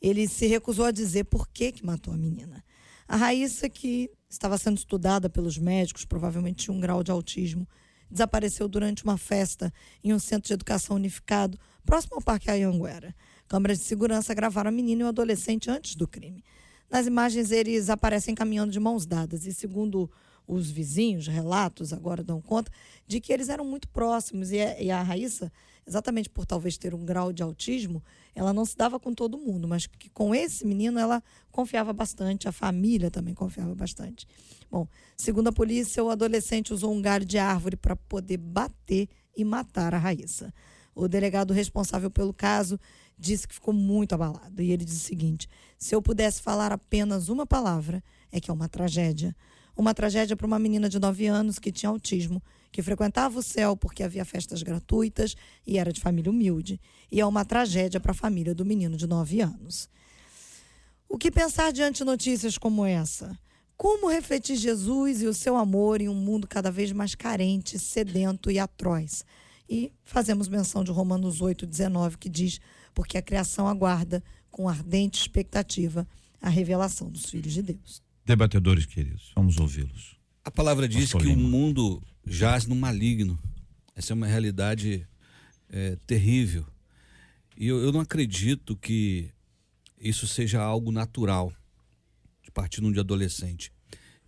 Ele se recusou a dizer por que, que matou a menina. A Raíssa, que estava sendo estudada pelos médicos, provavelmente tinha um grau de autismo, desapareceu durante uma festa em um centro de educação unificado próximo ao Parque Ayanguera. Câmeras de segurança gravaram a menina e o adolescente antes do crime. Nas imagens, eles aparecem caminhando de mãos dadas e, segundo os vizinhos, relatos agora dão conta, de que eles eram muito próximos. E a, e a Raíssa exatamente por talvez ter um grau de autismo, ela não se dava com todo mundo, mas que com esse menino ela confiava bastante, a família também confiava bastante. Bom, segundo a polícia, o adolescente usou um galho de árvore para poder bater e matar a Raíssa. O delegado responsável pelo caso disse que ficou muito abalado e ele disse o seguinte: se eu pudesse falar apenas uma palavra, é que é uma tragédia. Uma tragédia para uma menina de 9 anos que tinha autismo que frequentava o céu porque havia festas gratuitas e era de família humilde. E é uma tragédia para a família do menino de 9 anos. O que pensar diante de notícias como essa? Como refletir Jesus e o seu amor em um mundo cada vez mais carente, sedento e atroz? E fazemos menção de Romanos 8,19, que diz: Porque a criação aguarda com ardente expectativa a revelação dos filhos de Deus. Debatedores queridos, vamos ouvi-los. A palavra diz que o mundo jaz no maligno. Essa é uma realidade é, terrível. E eu, eu não acredito que isso seja algo natural, de partindo de adolescente.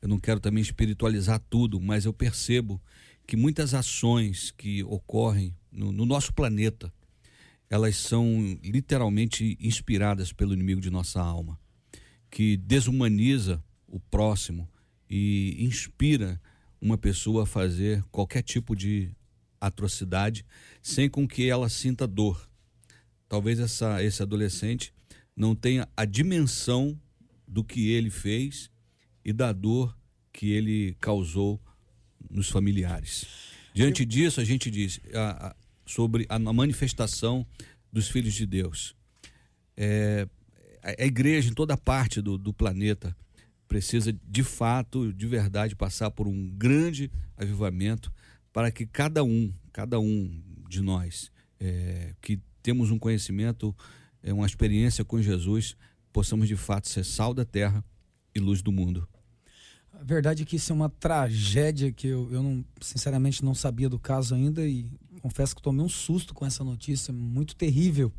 Eu não quero também espiritualizar tudo, mas eu percebo que muitas ações que ocorrem no, no nosso planeta, elas são literalmente inspiradas pelo inimigo de nossa alma, que desumaniza o próximo e inspira uma pessoa fazer qualquer tipo de atrocidade sem com que ela sinta dor. Talvez essa, esse adolescente não tenha a dimensão do que ele fez e da dor que ele causou nos familiares. Diante disso, a gente diz a, a, sobre a, a, manifestação dos filhos de Deus. É, a, a igreja em toda parte do, do planeta precisa de fato, de verdade, passar por um grande avivamento para que cada um, cada um de nós é, que temos um conhecimento, é, uma experiência com Jesus, possamos de fato ser sal da terra e luz do mundo. A verdade é que isso é uma tragédia que eu, eu não, sinceramente não sabia do caso ainda e confesso que tomei um susto com essa notícia, muito terrível.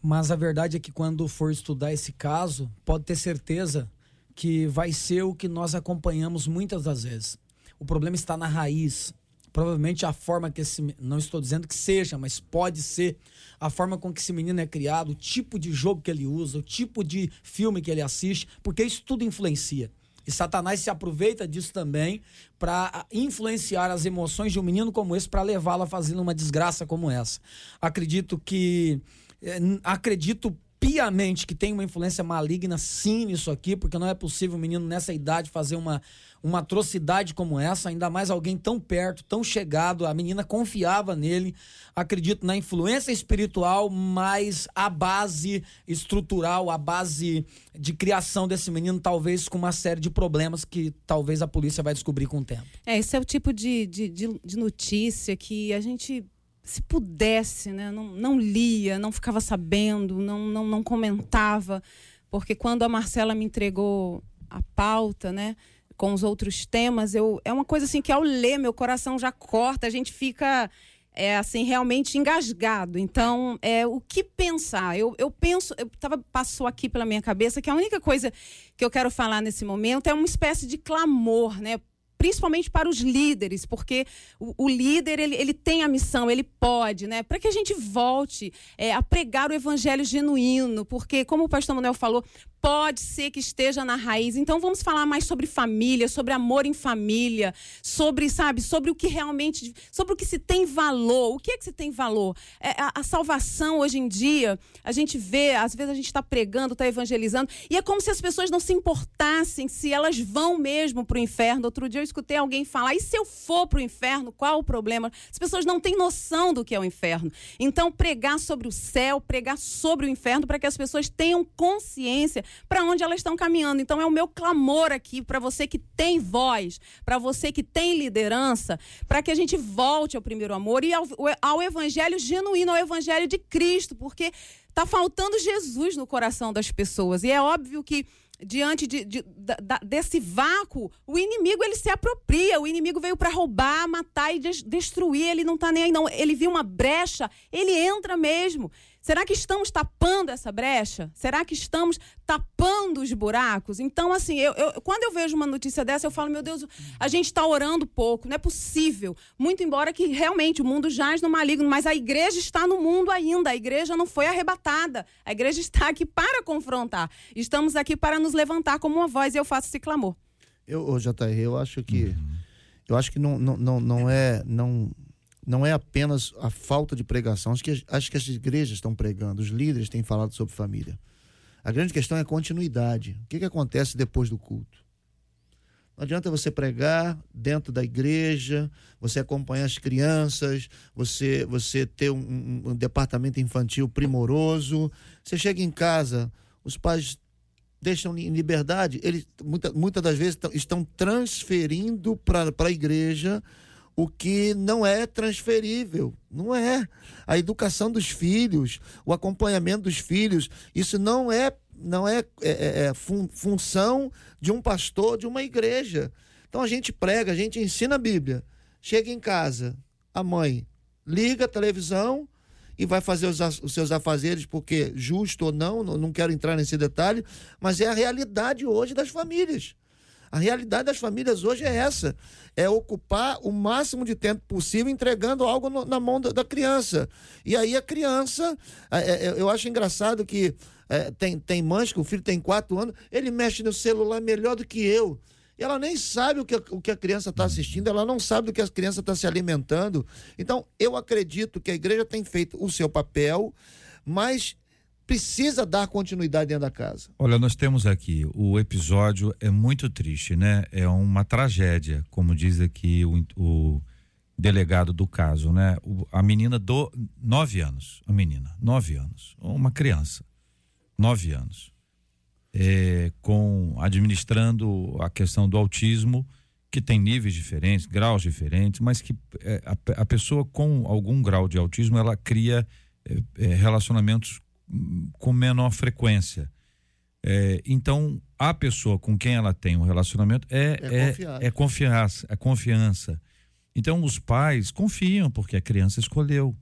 Mas a verdade é que quando for estudar esse caso, pode ter certeza que vai ser o que nós acompanhamos muitas das vezes. O problema está na raiz. Provavelmente a forma que esse. Não estou dizendo que seja, mas pode ser a forma com que esse menino é criado, o tipo de jogo que ele usa, o tipo de filme que ele assiste, porque isso tudo influencia. E Satanás se aproveita disso também para influenciar as emoções de um menino como esse, para levá-lo a fazer uma desgraça como essa. Acredito que. Eh, acredito piamente que tem uma influência maligna sim nisso aqui, porque não é possível um menino nessa idade fazer uma, uma atrocidade como essa, ainda mais alguém tão perto, tão chegado, a menina confiava nele. Acredito na influência espiritual, mas a base estrutural, a base de criação desse menino, talvez com uma série de problemas que talvez a polícia vai descobrir com o tempo. É, esse é o tipo de, de, de, de notícia que a gente se pudesse, né, não, não lia, não ficava sabendo, não, não, não comentava, porque quando a Marcela me entregou a pauta, né, com os outros temas, eu é uma coisa assim que ao ler meu coração já corta, a gente fica é assim realmente engasgado. Então, é o que pensar? Eu, eu penso, eu tava passou aqui pela minha cabeça que a única coisa que eu quero falar nesse momento é uma espécie de clamor, né? Principalmente para os líderes, porque o, o líder ele, ele tem a missão, ele pode, né? Para que a gente volte é, a pregar o evangelho genuíno, porque, como o pastor Manuel falou, pode ser que esteja na raiz. Então vamos falar mais sobre família, sobre amor em família, sobre, sabe, sobre o que realmente, sobre o que se tem valor. O que é que se tem valor? É, a, a, salvação hoje em dia, a gente vê, às vezes a gente está pregando, está evangelizando, e é como se as pessoas não se importassem se elas vão mesmo para o inferno. Outro dia eu escutei alguém falar: e se eu for para o inferno, qual o problema? As pessoas não têm noção do que é o inferno. Então, pregar sobre o céu, pregar sobre o inferno, para que as pessoas tenham consciência para onde elas estão caminhando. Então é o meu clamor aqui para você que tem voz, para você que tem liderança, para que a gente volte ao primeiro amor e ao, ao evangelho genuíno, ao evangelho de Cristo, porque está faltando Jesus no coração das pessoas. E é óbvio que diante de, de, de, desse vácuo, o inimigo ele se apropria. O inimigo veio para roubar, matar e destruir. Ele não está nem aí, não. Ele viu uma brecha, ele entra mesmo. Será que estamos tapando essa brecha? Será que estamos tapando os buracos? Então, assim, eu, eu quando eu vejo uma notícia dessa, eu falo, meu Deus, a gente está orando pouco, não é possível. Muito embora que realmente o mundo jaz no maligno, mas a igreja está no mundo ainda, a igreja não foi arrebatada. A igreja [LAUGHS] está aqui para confrontar. Estamos aqui para nos levantar como uma voz e eu faço esse clamor. Eu, JR, eu acho que. Eu acho que não, não, não, não é. Não, não é apenas a falta de pregação. Acho que, acho que as igrejas estão pregando, os líderes têm falado sobre família. A grande questão é a continuidade. O que, que acontece depois do culto? Não adianta você pregar dentro da igreja, você acompanhar as crianças, você, você ter um, um, departamento infantil primoroso. Você chega em casa, os pais deixam em liberdade, eles muitas muita das vezes estão transferindo para a igreja o que não é transferível. Não é. A educação dos filhos, o acompanhamento dos filhos, isso não é, não é, é, é, é fun, função de um pastor, de uma igreja. Então a gente prega, a gente ensina a Bíblia. Chega em casa, a mãe liga a televisão e vai fazer os, os seus afazeres, porque justo ou não, não quero entrar nesse detalhe, mas é a realidade hoje das famílias. A realidade das famílias hoje é essa: é ocupar o máximo de tempo possível entregando algo no, na mão da, da, criança. E aí a criança, é, é, eu acho engraçado que é, tem, tem mães que o filho tem quatro anos, ele mexe no celular melhor do que eu. Ela nem sabe o que, o que a criança está assistindo, ela não sabe do que a criança está se alimentando. Então, eu acredito que a igreja tem feito o seu papel, mas precisa dar continuidade dentro da casa. Olha, nós temos aqui, o episódio é muito triste, né? É uma tragédia, como diz aqui o, o delegado do caso, né? O, a menina do nove anos, a menina, nove anos, uma criança, nove anos, é, com administrando a questão do autismo, que tem níveis diferentes, graus diferentes, mas que é, a, a, pessoa com algum grau de autismo ela cria é, é relacionamentos com menor frequência. É, então, a pessoa com quem ela tem um relacionamento é, é, é, é, confiança, é confiança. Então, os pais confiam, porque a criança escolheu.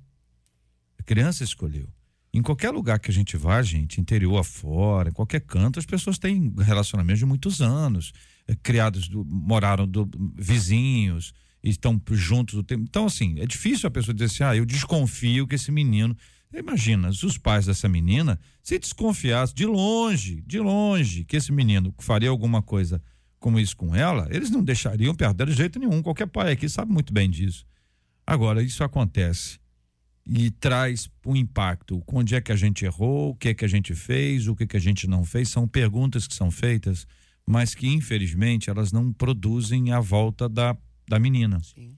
A criança escolheu. Em qualquer lugar que a gente vá, gente, interior afora, em qualquer canto, as pessoas têm relacionamentos de muitos anos, é, criados, do, moraram do, vizinhos, estão juntos o tempo. Então, assim, é difícil a pessoa dizer assim, ah, eu desconfio que esse menino Imagina, os pais dessa menina se desconfiassem de longe, de longe, que esse menino faria alguma coisa como isso com ela, eles não deixariam perder de jeito nenhum. Qualquer pai aqui sabe muito bem disso. Agora, isso acontece e traz um impacto. Onde é que a gente errou, o que é que a gente fez, o que é que a gente não fez. São perguntas que são feitas, mas que, infelizmente, elas não produzem a volta da, da menina. Sim.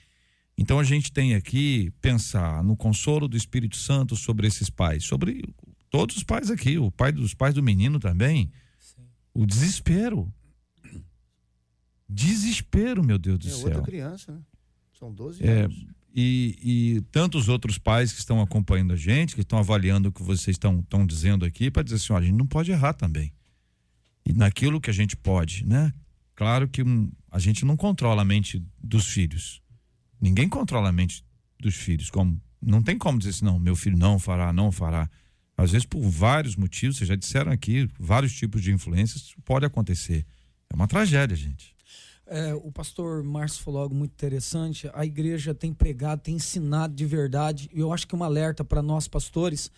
Então a gente tem aqui pensar no consolo do Espírito Santo sobre esses pais, sobre todos os pais aqui, o pai dos pais do menino também. Sim. O desespero. Desespero, meu Deus do é céu. outra criança, né? São 12 é, anos. E, e tantos outros pais que estão acompanhando a gente, que estão avaliando o que vocês estão, estão dizendo aqui, para dizer assim: ó, a gente não pode errar também. E naquilo que a gente pode, né? Claro que um, a gente não controla a mente dos filhos. Ninguém controla a mente dos filhos. Como não tem como dizer assim, não, meu filho não fará, não fará. Às vezes por vários motivos, vocês já disseram aqui, vários tipos de influências pode acontecer. É uma tragédia, gente. É, o pastor Márcio falou algo muito interessante. A igreja tem pregado, tem ensinado de verdade. E eu acho que um alerta para nós pastores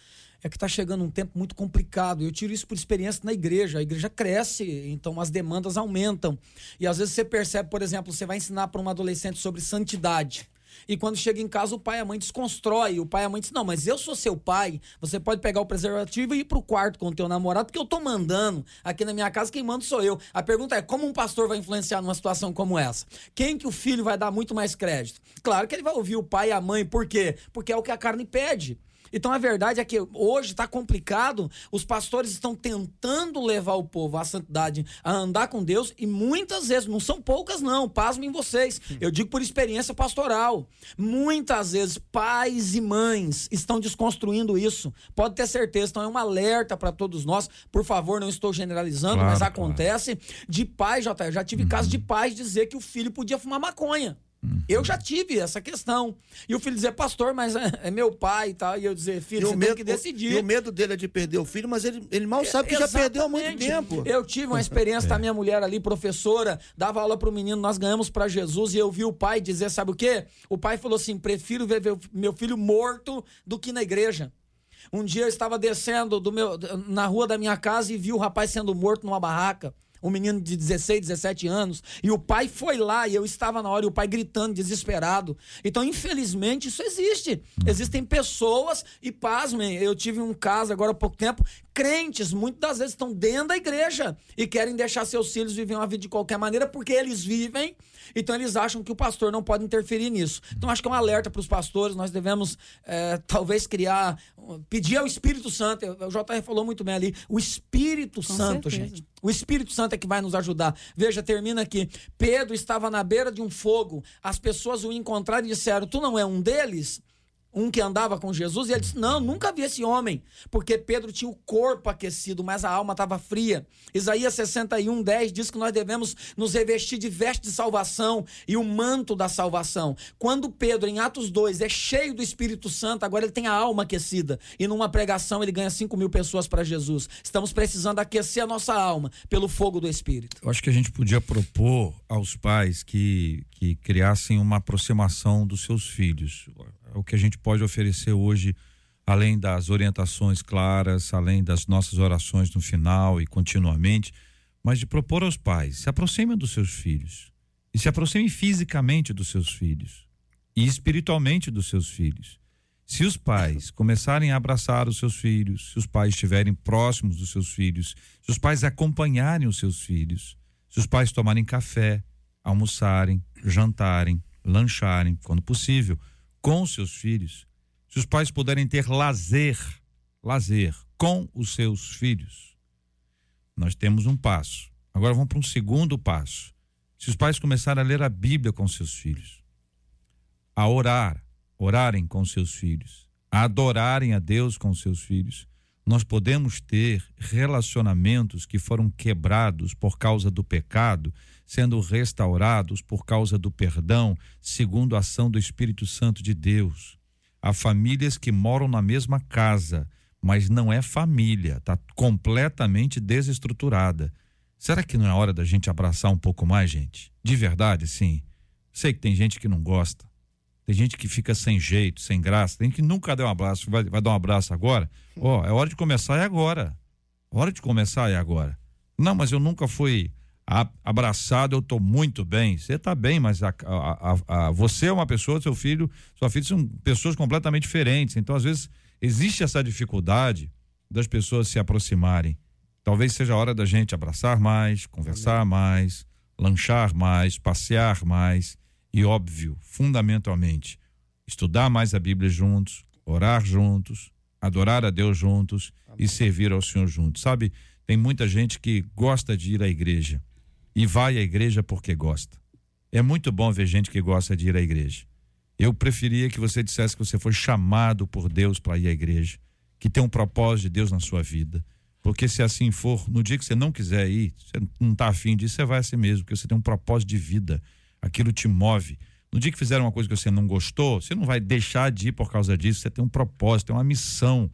é que está chegando um tempo muito complicado. Eu tiro isso por experiência na igreja. A igreja cresce, então as demandas aumentam. E às vezes você percebe, por exemplo, você vai ensinar para um adolescente sobre santidade. E quando chega em casa, o pai e a mãe desconstrói. O pai e a mãe diz: Não, mas eu sou seu pai. Você pode pegar o preservativo e ir pro quarto com o teu namorado, porque eu tô mandando. Aqui na minha casa, quem manda sou eu. A pergunta é: como um pastor vai influenciar numa situação como essa? Quem que o filho vai dar muito mais crédito? Claro que ele vai ouvir o pai e a mãe. Por quê? Porque é o que a carne pede. Então a verdade é que hoje está complicado, os pastores estão tentando levar o povo à santidade, a andar com Deus, e muitas vezes, não são poucas, não, pasmem vocês. Eu digo por experiência pastoral. Muitas vezes, pais e mães estão desconstruindo isso. Pode ter certeza. Então é um alerta para todos nós. Por favor, não estou generalizando, claro, mas acontece claro. de pais, já, já tive uhum. casos de pais dizer que o filho podia fumar maconha. Eu já tive essa questão. E o filho dizer, pastor, mas é, é meu pai e tal. E eu dizer, filho, e você medo, tem que decidir. E o medo dele é de perder o filho, mas ele, ele mal sabe que já perdeu há muito tempo. Eu tive uma experiência, [LAUGHS] tá? Minha mulher ali, professora, dava aula pro menino, nós ganhamos para Jesus e eu vi o pai dizer, sabe o quê? O pai falou assim: prefiro ver meu filho morto do que na igreja. Um dia eu estava descendo do meu, na rua da minha casa e vi o rapaz sendo morto numa barraca um menino de 16, 17 anos, e o pai foi lá e eu estava na hora e o pai gritando, desesperado. Então, infelizmente, isso existe. Existem pessoas, e pasmem, eu tive um caso agora há pouco tempo, crentes, muitas das vezes estão dentro da igreja e querem deixar seus filhos viver uma vida de qualquer maneira porque eles vivem, então eles acham que o pastor não pode interferir nisso. Então acho que é um alerta para os pastores, nós devemos é, talvez criar, pedir ao Espírito Santo, o JR falou muito bem ali, o Espírito Com Santo, certeza. gente. O Espírito Santo é que vai nos ajudar. Veja, termina aqui. Pedro estava na beira de um fogo, as pessoas o encontraram e disseram: Tu não é um deles? Um que andava com Jesus, e ele disse: Não, nunca vi esse homem, porque Pedro tinha o corpo aquecido, mas a alma estava fria. Isaías 61, 10 diz que nós devemos nos revestir de veste de salvação e o manto da salvação. Quando Pedro, em Atos 2, é cheio do Espírito Santo, agora ele tem a alma aquecida, e numa pregação ele ganha 5 mil pessoas para Jesus. Estamos precisando aquecer a nossa alma pelo fogo do Espírito. Eu acho que a gente podia propor aos pais que, que criassem uma aproximação dos seus filhos o que a gente pode oferecer hoje, além das orientações claras, além das nossas orações no final e continuamente, mas de propor aos pais: se aproximem dos seus filhos e se aproximem fisicamente dos seus filhos e espiritualmente dos seus filhos. Se os pais começarem a abraçar os seus filhos, se os pais estiverem próximos dos seus filhos, se os pais acompanharem os seus filhos, se os pais tomarem café, almoçarem, jantarem, lancharem, quando possível, com seus filhos, se os pais puderem ter lazer, lazer com os seus filhos, nós temos um passo. Agora vamos para um segundo passo. Se os pais começarem a ler a Bíblia com seus filhos, a orar, orarem com seus filhos, a adorarem a Deus com seus filhos, nós podemos ter relacionamentos que foram quebrados por causa do pecado sendo restaurados por causa do perdão, segundo a ação do Espírito Santo de Deus. Há famílias que moram na mesma casa, mas não é família, está completamente desestruturada. Será que não é hora da gente abraçar um pouco mais, gente? De verdade, sim. Sei que tem gente que não gosta. Tem gente que fica sem jeito, sem graça. Tem gente que nunca deu um abraço, vai, vai dar um abraço agora. Ó, oh, é hora de começar, é agora. Hora de começar, é agora. Não, mas eu nunca fui abraçado, eu estou muito bem. Você está bem, mas a, a, a, você é uma pessoa, seu filho, sua filha são pessoas completamente diferentes. Então, às vezes, existe essa dificuldade das pessoas se aproximarem. Talvez seja a hora da gente abraçar mais, conversar mais, lanchar mais, passear mais e, óbvio, fundamentalmente, estudar mais a Bíblia juntos, orar juntos, adorar a Deus juntos Amém. e servir ao Senhor juntos. Sabe, tem muita gente que gosta de ir à igreja e vai à igreja porque gosta. É muito bom ver gente que gosta de ir à igreja. Eu preferia que você dissesse que você foi chamado por Deus para ir à igreja, que tem um propósito de Deus na sua vida. Porque se assim for, no dia que você não quiser ir, você não está afim disso, você vai assim mesmo, porque você tem um propósito de vida. Aquilo te move. No dia que fizer uma coisa que você não gostou, você não vai deixar de ir por causa disso, você tem um propósito, tem uma missão.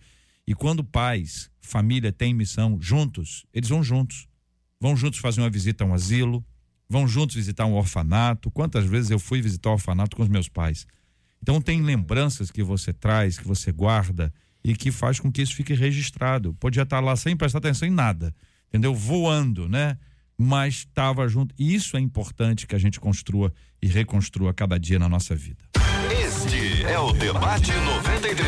E quando pais, família têm missão juntos, eles vão juntos vão juntos fazer uma visita a um asilo, vão juntos visitar um orfanato. Quantas vezes eu fui visitar o orfanato com os meus pais? Então tem lembranças que você traz, que você guarda e que faz com que isso fique registrado. Podia estar lá sem prestar atenção em nada, entendeu? Voando, né? Mas estava junto. E isso é importante que a gente construa e reconstrua cada dia na nossa vida. Este é o Debate 93,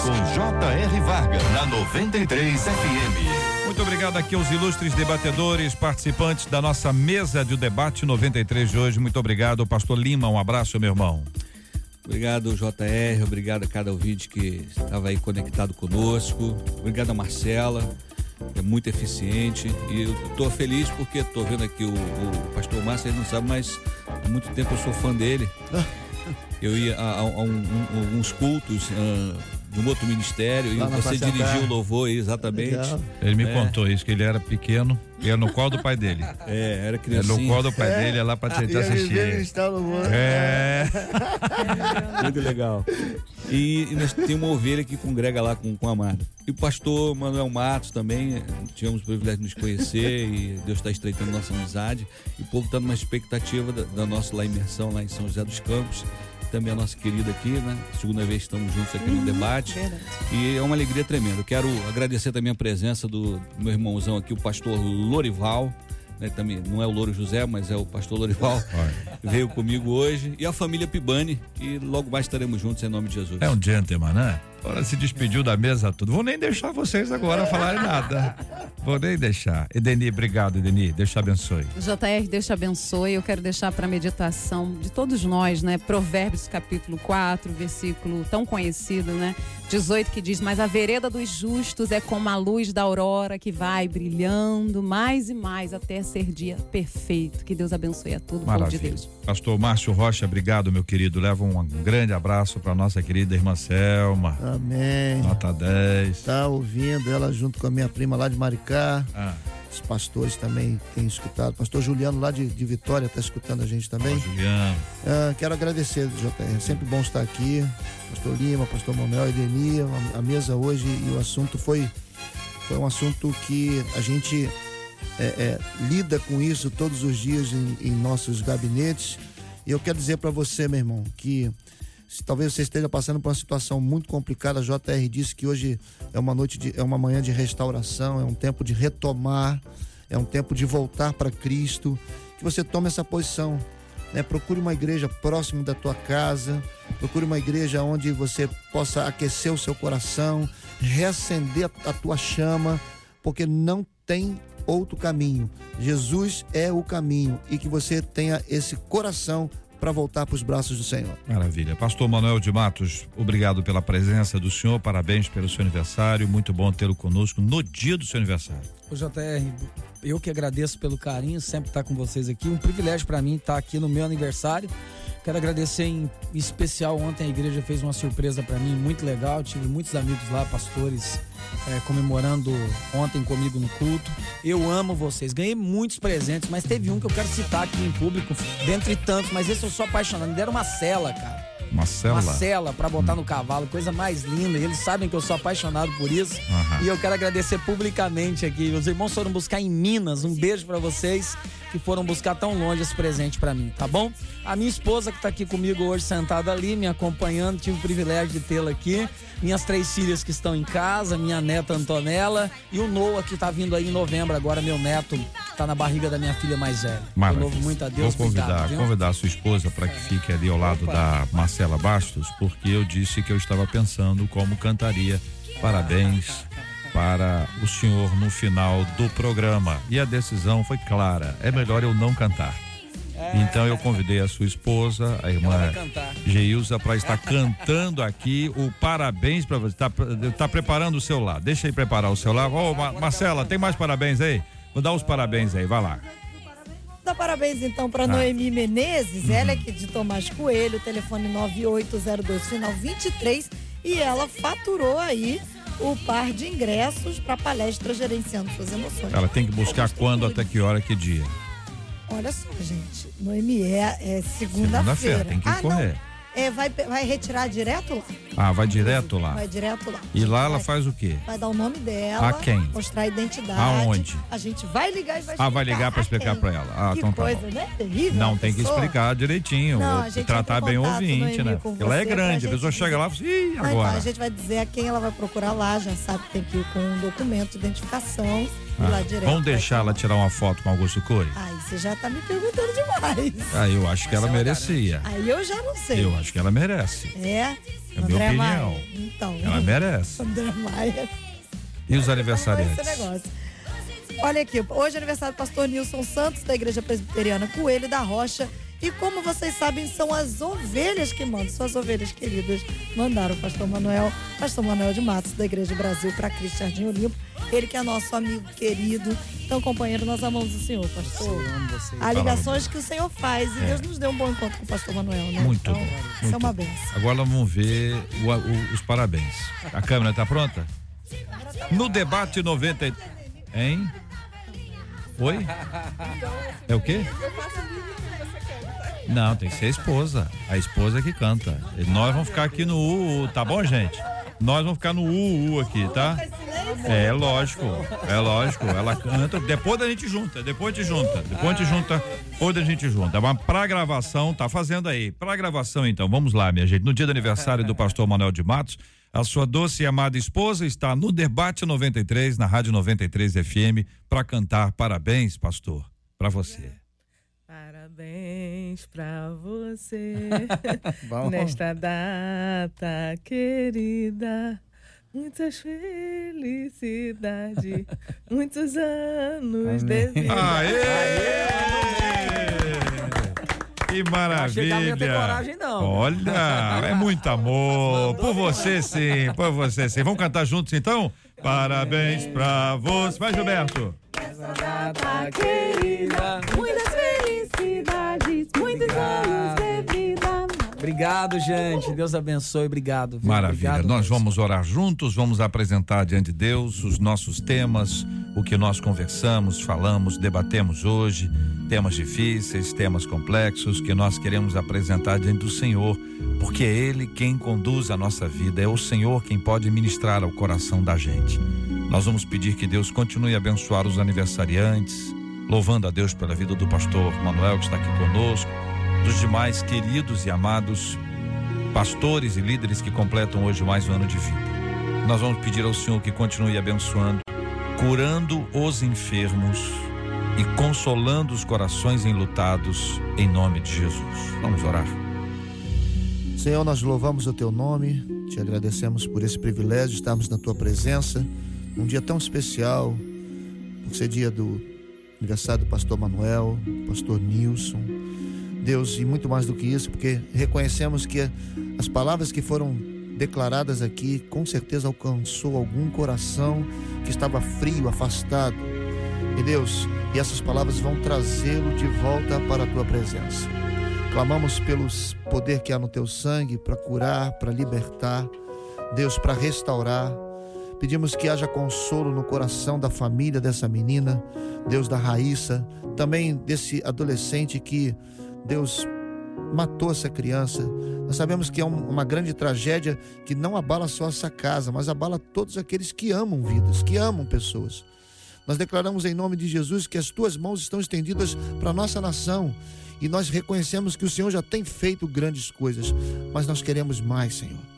com J.R. Varga, na 93 FM. Muito obrigado aqui aos ilustres debatedores, participantes da nossa mesa de debate 93 de hoje. Muito obrigado, Pastor Lima. Um abraço, meu irmão. Obrigado, JR. Obrigado a cada ouvinte que estava aí conectado conosco. Obrigado a Marcela. É muito eficiente. E eu estou feliz porque estou vendo aqui o, o pastor Márcio, ele não sabe, mas há muito tempo eu sou fã dele. [LAUGHS] Eu ia a, a, a um, um, alguns cultos. Uh, de um outro ministério Lá e você dirigiu o louvor exatamente. Legal. Ele me é. contou isso, que ele era pequeno e era no colo do pai dele. É, era criança. É no colo do pai é. dele, é lá pra tentar assistir. É. [LAUGHS] Muito legal. [LAUGHS] E, e nós temos uma ovelha que congrega lá com, com a Amado. E o pastor Manuel Matos também, tivemos o privilégio de nos conhecer e Deus está estreitando nossa amizade. E o povo está numa expectativa da, da nossa lá imersão lá em São José dos Campos também a nossa querida aqui, né? Segunda vez que estamos juntos aqui uhum, no debate. Verdade. E é uma alegria tremenda. Eu quero agradecer também a presença do meu irmãozão aqui, o pastor Lorival. Né, também não é o Louro José, mas é o pastor Lorival, [LAUGHS] veio comigo hoje, e a família Pibani, e logo mais estaremos juntos em nome de Jesus. É um gentleman, né? Agora se despediu da mesa tudo. Vou nem deixar vocês agora falarem nada. Vou nem deixar. Edeni, obrigado, Edeni. Deus te abençoe. JR, Deus te abençoe. Eu quero deixar para meditação de todos nós, né? Provérbios capítulo 4, versículo tão conhecido, né? 18 que diz: Mas a vereda dos justos é como a luz da aurora que vai brilhando mais e mais até ser dia perfeito. Que Deus abençoe a todo o povo de Deus. Pastor Márcio Rocha, obrigado, meu querido. Leva um grande abraço para nossa querida irmã Selma. Amém. Nota 10. Tá ouvindo ela junto com a minha prima lá de Maricá. Ah. Os pastores também têm escutado. Pastor Juliano lá de, de Vitória está escutando a gente também. Pastor Juliano. Ah, quero agradecer, JR. Sempre bom estar aqui. Pastor Lima, Pastor Manuel, Edeni, a, a mesa hoje e o assunto foi, foi um assunto que a gente é, é, lida com isso todos os dias em, em nossos gabinetes. E eu quero dizer para você, meu irmão, que se talvez você esteja passando por uma situação muito complicada, a JR disse que hoje é uma noite de, é uma manhã de restauração, é um tempo de retomar, é um tempo de voltar para Cristo, que você tome essa posição. Né? Procure uma igreja próximo da tua casa, procure uma igreja onde você possa aquecer o seu coração, reacender a tua chama, porque não tem outro caminho. Jesus é o caminho e que você tenha esse coração para voltar para os braços do Senhor. Maravilha. Pastor Manuel de Matos, obrigado pela presença do senhor, parabéns pelo seu aniversário, muito bom tê-lo conosco no dia do seu aniversário. O JR, eu que agradeço pelo carinho, sempre estar com vocês aqui, um privilégio para mim estar aqui no meu aniversário. Quero agradecer em especial ontem a igreja fez uma surpresa para mim muito legal. Tive muitos amigos lá, pastores, é, comemorando ontem comigo no culto. Eu amo vocês. Ganhei muitos presentes, mas teve um que eu quero citar aqui em público, dentre tantos, mas esse eu sou apaixonado. Me deram uma cela, cara. Uma cela? Uma cela pra botar no cavalo, coisa mais linda. E eles sabem que eu sou apaixonado por isso. Uhum. E eu quero agradecer publicamente aqui. Os irmãos foram buscar em Minas. Um beijo para vocês que foram buscar tão longe esse presente para mim, tá bom? A minha esposa que tá aqui comigo hoje sentada ali, me acompanhando, tive o privilégio de tê-la aqui. Minhas três filhas que estão em casa, minha neta Antonella e o Noah que tá vindo aí em novembro agora, meu neto tá na barriga da minha filha mais velha. Maravilha. Eu louvo muito a Deus. Vou convidar, cuidado, convidar a sua esposa para que fique ali ao lado Opa. da Marcela Bastos, porque eu disse que eu estava pensando como cantaria. Parabéns para o senhor no final do programa. E a decisão foi clara: é melhor eu não cantar. Então eu convidei a sua esposa, a irmã Geilza, para estar cantando aqui o parabéns para você. Está tá preparando o celular. Deixa aí preparar o celular. Ô, oh, Marcela, tem mais parabéns aí? Vou dar os parabéns aí, vai lá. Dá parabéns então para ah. Noemi Menezes, uhum. ela é aqui de Tomás Coelho, telefone 9802 final 23 e ela faturou aí o par de ingressos para palestra Gerenciando Suas Emoções. Ela tem que buscar quando, até que hora, que dia? Olha só, gente, no ME é segunda-feira. Segunda-feira, tem que ah, correr. Não. É, vai, vai retirar direto lá. Ah, vai direto lá. Vai direto lá. E lá ela faz o quê? Vai dar o nome dela. A quem? Mostrar a identidade. Aonde? A gente vai ligar e vai explicar. Ah, vai ligar para explicar para ela. Ah, que então tá coisa, bom. né? Terrível. Não, tem que explicar direitinho. Não, tratar bem o ouvinte, né? Porque ela é grande. A pessoa chega lá e fala assim, agora? Então, a gente vai dizer a quem ela vai procurar lá, já sabe que tem que ir com um documento de identificação ah, vamos deixar ela tirar uma foto com Augusto Cury? Ai, você já tá me perguntando demais. Ah, eu acho que ela merecia. Aí eu já não sei. Eu acho que ela merece. É? É a minha opinião. Maia. Então. Ela merece. André Maia. E os aniversariantes? Olha aqui, hoje é aniversário do pastor Nilson Santos, da Igreja Presbiteriana Coelho da Rocha. E como vocês sabem, são as ovelhas que mandam, são as ovelhas queridas. Mandaram o pastor Manuel, pastor Manuel de Matos, da Igreja Brasil, para Cristo Jardim Olimpo. Ele que é nosso amigo querido. Então, companheiro, nós amamos o Senhor, pastor. Eu amo você. Há ligações que o Senhor faz. E é. Deus nos deu um bom encontro com o pastor Manuel, né? Muito então, bom. Isso muito é uma benção. Agora vamos ver o, o, os parabéns. A câmera está pronta? No debate 90. Hein? Oi? É o quê? Eu faço não, tem que ser a esposa. A esposa que canta. E nós vamos ficar aqui no UU, tá bom, gente? Nós vamos ficar no UU aqui, tá? É lógico, é lógico. Ela canta, depois da gente junta, depois de junta, depois de junta, depois da gente junta. Mas pra gravação, tá fazendo aí. Pra gravação, então, vamos lá, minha gente. No dia do aniversário do pastor Manuel de Matos, a sua doce e amada esposa está no Debate 93, na Rádio 93 FM, para cantar parabéns, pastor, para você. Parabéns pra você [LAUGHS] nesta data querida. Muitas felicidades, muitos anos de vida. Aê! Que maravilha! Não coragem, não. Olha, é muito amor. Por você sim, por você sim. Vamos cantar juntos então? Parabéns pra você. Vai, Gilberto. Essa data querida, muitas felicidades, muitos Obrigado, gente. Deus abençoe. Obrigado. Viu? Maravilha. Obrigado, Nós Deus. vamos orar juntos, vamos apresentar diante de Deus os nossos temas, o que nós conversamos, falamos, debatemos hoje, temas difíceis, temas complexos que nós queremos apresentar diante do Senhor, porque é Ele quem conduz a nossa vida, é o Senhor quem pode ministrar ao coração da gente. Nós vamos pedir que Deus continue a abençoar os aniversariantes, louvando a Deus pela vida do pastor Manuel que está aqui conosco dos demais queridos e amados pastores e líderes que completam hoje mais um ano de vida. Nós vamos pedir ao Senhor que continue abençoando, curando os enfermos e consolando os corações enlutados, em nome de Jesus. Vamos orar. Senhor, nós louvamos o teu nome, te agradecemos por esse privilégio de estarmos na tua presença, um dia tão especial, por ser dia do aniversário do pastor Manuel, pastor Nilson Deus, e muito mais do que isso, porque reconhecemos que as palavras que foram declaradas aqui com certeza alcançou algum coração que estava frio, afastado. E Deus, e essas palavras vão trazê-lo de volta para a tua presença. Clamamos pelo poder que há no teu sangue para curar, para libertar, Deus, para restaurar. Pedimos que haja consolo no coração da família dessa menina, Deus da Raíssa, também desse adolescente que Deus matou essa criança. Nós sabemos que é uma grande tragédia que não abala só essa casa, mas abala todos aqueles que amam vidas, que amam pessoas. Nós declaramos em nome de Jesus que as tuas mãos estão estendidas para a nossa nação e nós reconhecemos que o Senhor já tem feito grandes coisas, mas nós queremos mais, Senhor.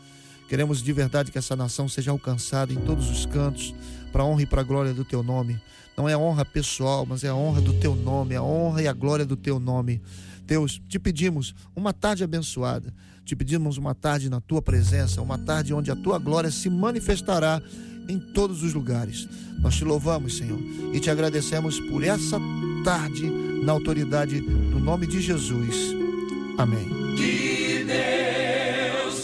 Queremos de verdade que essa nação seja alcançada em todos os cantos, para a honra e para a glória do teu nome. Não é honra pessoal, mas é a honra do teu nome, a honra e a glória do teu nome. Deus, te pedimos uma tarde abençoada. Te pedimos uma tarde na tua presença, uma tarde onde a tua glória se manifestará em todos os lugares. Nós te louvamos, Senhor, e te agradecemos por essa tarde na autoridade do nome de Jesus. Amém.